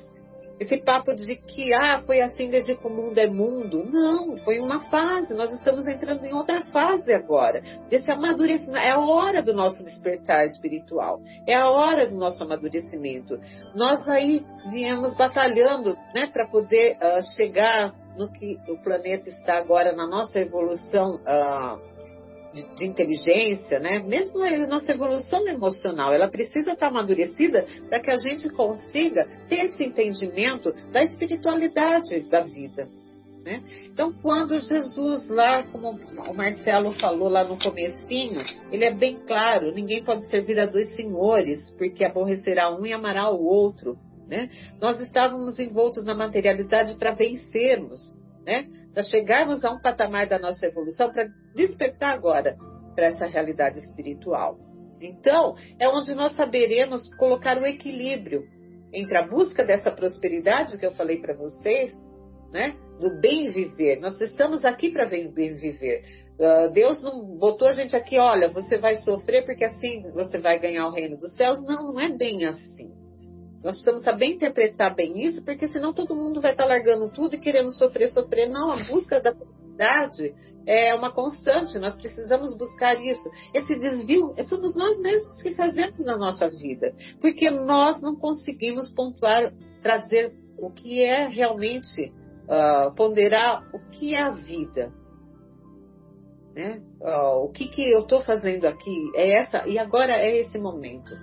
Speaker 3: Esse papo de que ah, foi assim desde que o mundo é mundo. Não, foi uma fase. Nós estamos entrando em outra fase agora. Desse amadurecimento. É a hora do nosso despertar espiritual. É a hora do nosso amadurecimento. Nós aí viemos batalhando né, para poder uh, chegar no que o planeta está agora na nossa evolução. Uh, de, inteligência, né? mesmo a nossa evolução emocional, ela precisa estar amadurecida para que a gente consiga ter esse entendimento da espiritualidade da vida. Né? Então, quando Jesus lá, como o Marcelo falou lá no comecinho, ele é bem claro, ninguém pode servir a dois senhores, porque aborrecerá um e amará o outro. Né? Nós estávamos envoltos na materialidade para vencermos né? Para chegarmos a um patamar da nossa evolução, para despertar agora para essa realidade espiritual. Então, é onde nós saberemos colocar o equilíbrio entre a busca dessa prosperidade que eu falei para vocês, né? Do bem viver. Nós estamos aqui para bem, viver. Uh, Deus não botou a gente aqui, olha, você vai sofrer porque assim você vai ganhar o reino dos céus. Não, não é bem assim. Nós precisamos saber interpretar bem isso, porque senão todo mundo vai estar largando tudo e querendo sofrer, sofrer. Não, a busca da felicidade é uma constante, nós precisamos buscar isso. Esse desvio é somos nós mesmos que fazemos na nossa vida, porque nós não conseguimos pontuar, trazer o que é realmente, uh, ponderar o que é a vida. Né? Uh, o que, que eu estou fazendo aqui é essa, e agora é esse momento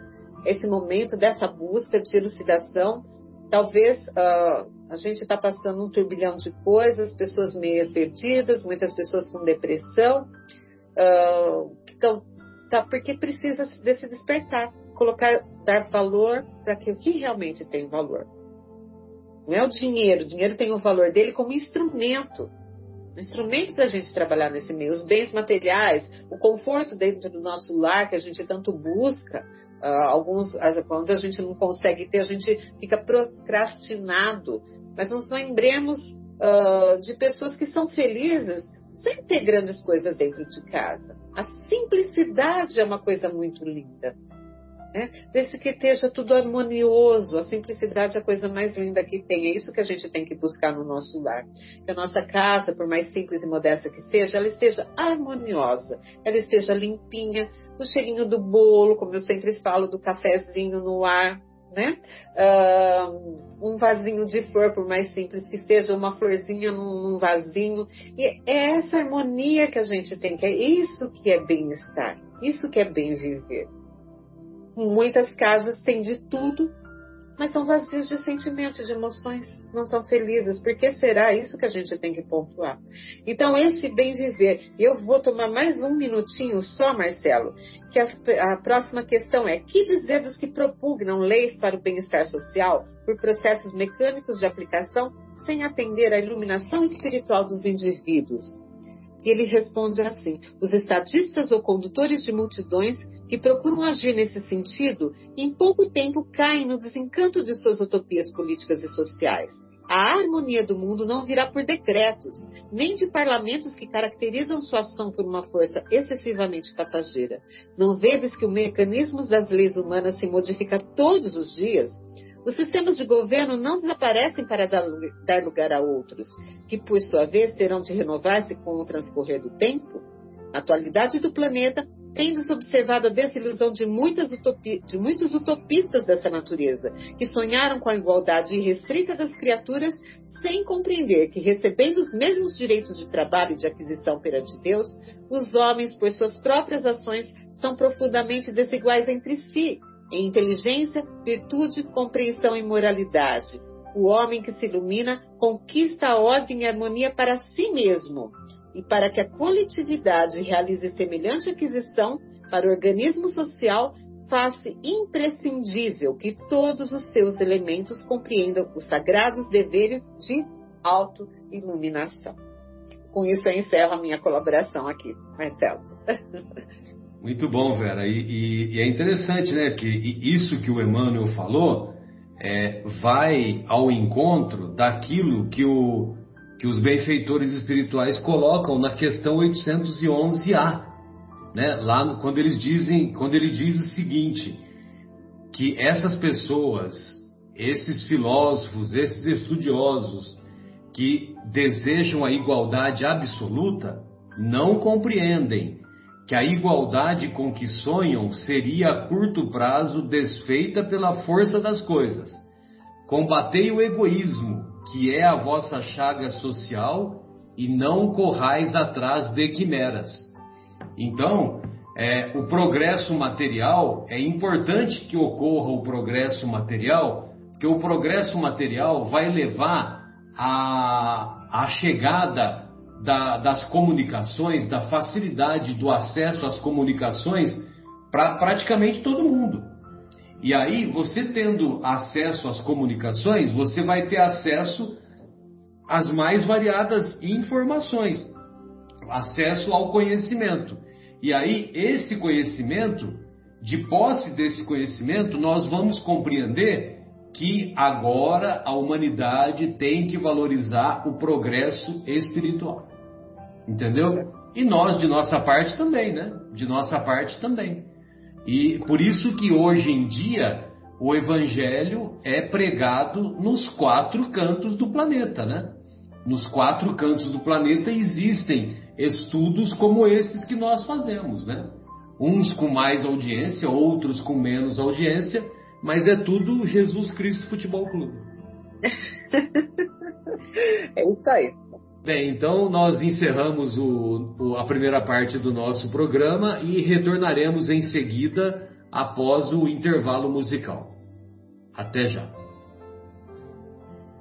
Speaker 3: esse momento dessa busca de elucidação. Talvez uh, a gente está passando um turbilhão de coisas, pessoas meio perdidas, muitas pessoas com depressão, uh, então, tá, porque precisa desse despertar, colocar, dar valor para aquilo que realmente tem valor. Não é o dinheiro, o dinheiro tem o valor dele como instrumento um instrumento para a gente trabalhar nesse meio. Os bens materiais, o conforto dentro do nosso lar que a gente tanto busca, Uh, alguns, quando a gente não consegue ter, a gente fica procrastinado. Mas nos lembremos uh, de pessoas que são felizes sem ter grandes coisas dentro de casa. A simplicidade é uma coisa muito linda. Né? Desde que esteja tudo harmonioso, a simplicidade é a coisa mais linda que tem. É isso que a gente tem que buscar no nosso lar. Que a nossa casa, por mais simples e modesta que seja, ela esteja harmoniosa, ela esteja limpinha, o cheirinho do bolo, como eu sempre falo, do cafezinho no ar, né? Uh, um vasinho de flor, por mais simples que seja, uma florzinha num, num, vasinho. E é essa harmonia que a gente tem, que é isso que é bem-estar, isso que é bem viver. Muitas casas têm de tudo, mas são vazios de sentimentos, de emoções, não são felizes. Por que será isso que a gente tem que pontuar? Então, esse bem viver, eu vou tomar mais um minutinho só, Marcelo, que a, a próxima questão é: que dizer dos que propugnam leis para o bem-estar social por processos mecânicos de aplicação sem atender à iluminação espiritual dos indivíduos? E ele responde assim: os estadistas ou condutores de multidões que procuram agir nesse sentido, em pouco tempo caem no desencanto de suas utopias políticas e sociais. A harmonia do mundo não virá por decretos, nem de parlamentos que caracterizam sua ação por uma força excessivamente passageira. Não vedes que os mecanismos das leis humanas se modificam todos os dias? Os sistemas de governo não desaparecem para dar lugar a outros, que por sua vez terão de renovar-se com o transcorrer do tempo. Na atualidade do planeta, tendes observado a desilusão de, utopi de muitos utopistas dessa natureza, que sonharam com a igualdade irrestrita das criaturas, sem compreender que, recebendo os mesmos direitos de trabalho e de aquisição perante Deus, os homens, por suas próprias ações, são profundamente desiguais entre si em inteligência, virtude, compreensão e moralidade. O homem que se ilumina conquista a ordem e harmonia para si mesmo. E para que a coletividade realize semelhante aquisição para o organismo social, faz-se imprescindível que todos os seus elementos compreendam os sagrados deveres de autoiluminação. Com isso eu encerro a minha colaboração aqui, Marcelo.
Speaker 2: Muito bom, Vera. E, e, e, é interessante, né, que isso que o Emmanuel falou é, vai ao encontro daquilo que, o, que os benfeitores espirituais colocam na questão 811A, né? Lá no, quando eles dizem, quando ele diz o seguinte, que essas pessoas, esses filósofos, esses estudiosos que desejam a igualdade absoluta, não compreendem que a igualdade com que sonham seria a curto prazo desfeita pela força das coisas. Combatei o egoísmo, que é a vossa chaga social, e não corrais atrás de quimeras. Então, é, o progresso material, é importante que ocorra o progresso material, porque o progresso material vai levar à, à chegada da, das comunicações, da facilidade do acesso às comunicações para praticamente todo mundo. E aí, você tendo acesso às comunicações, você vai ter acesso às mais variadas informações, acesso ao conhecimento. E aí, esse conhecimento, de posse desse conhecimento, nós vamos compreender que agora a humanidade tem que valorizar o progresso espiritual. Entendeu? E nós, de nossa parte, também, né? De nossa parte também. E por isso que hoje em dia o evangelho é pregado nos quatro cantos do planeta, né? Nos quatro cantos do planeta existem estudos como esses que nós fazemos, né? Uns com mais audiência, outros com menos audiência, mas é tudo Jesus Cristo Futebol Clube.
Speaker 3: é isso aí.
Speaker 2: Bem, então nós encerramos o, o, a primeira parte do nosso programa e retornaremos em seguida após o intervalo musical. Até já.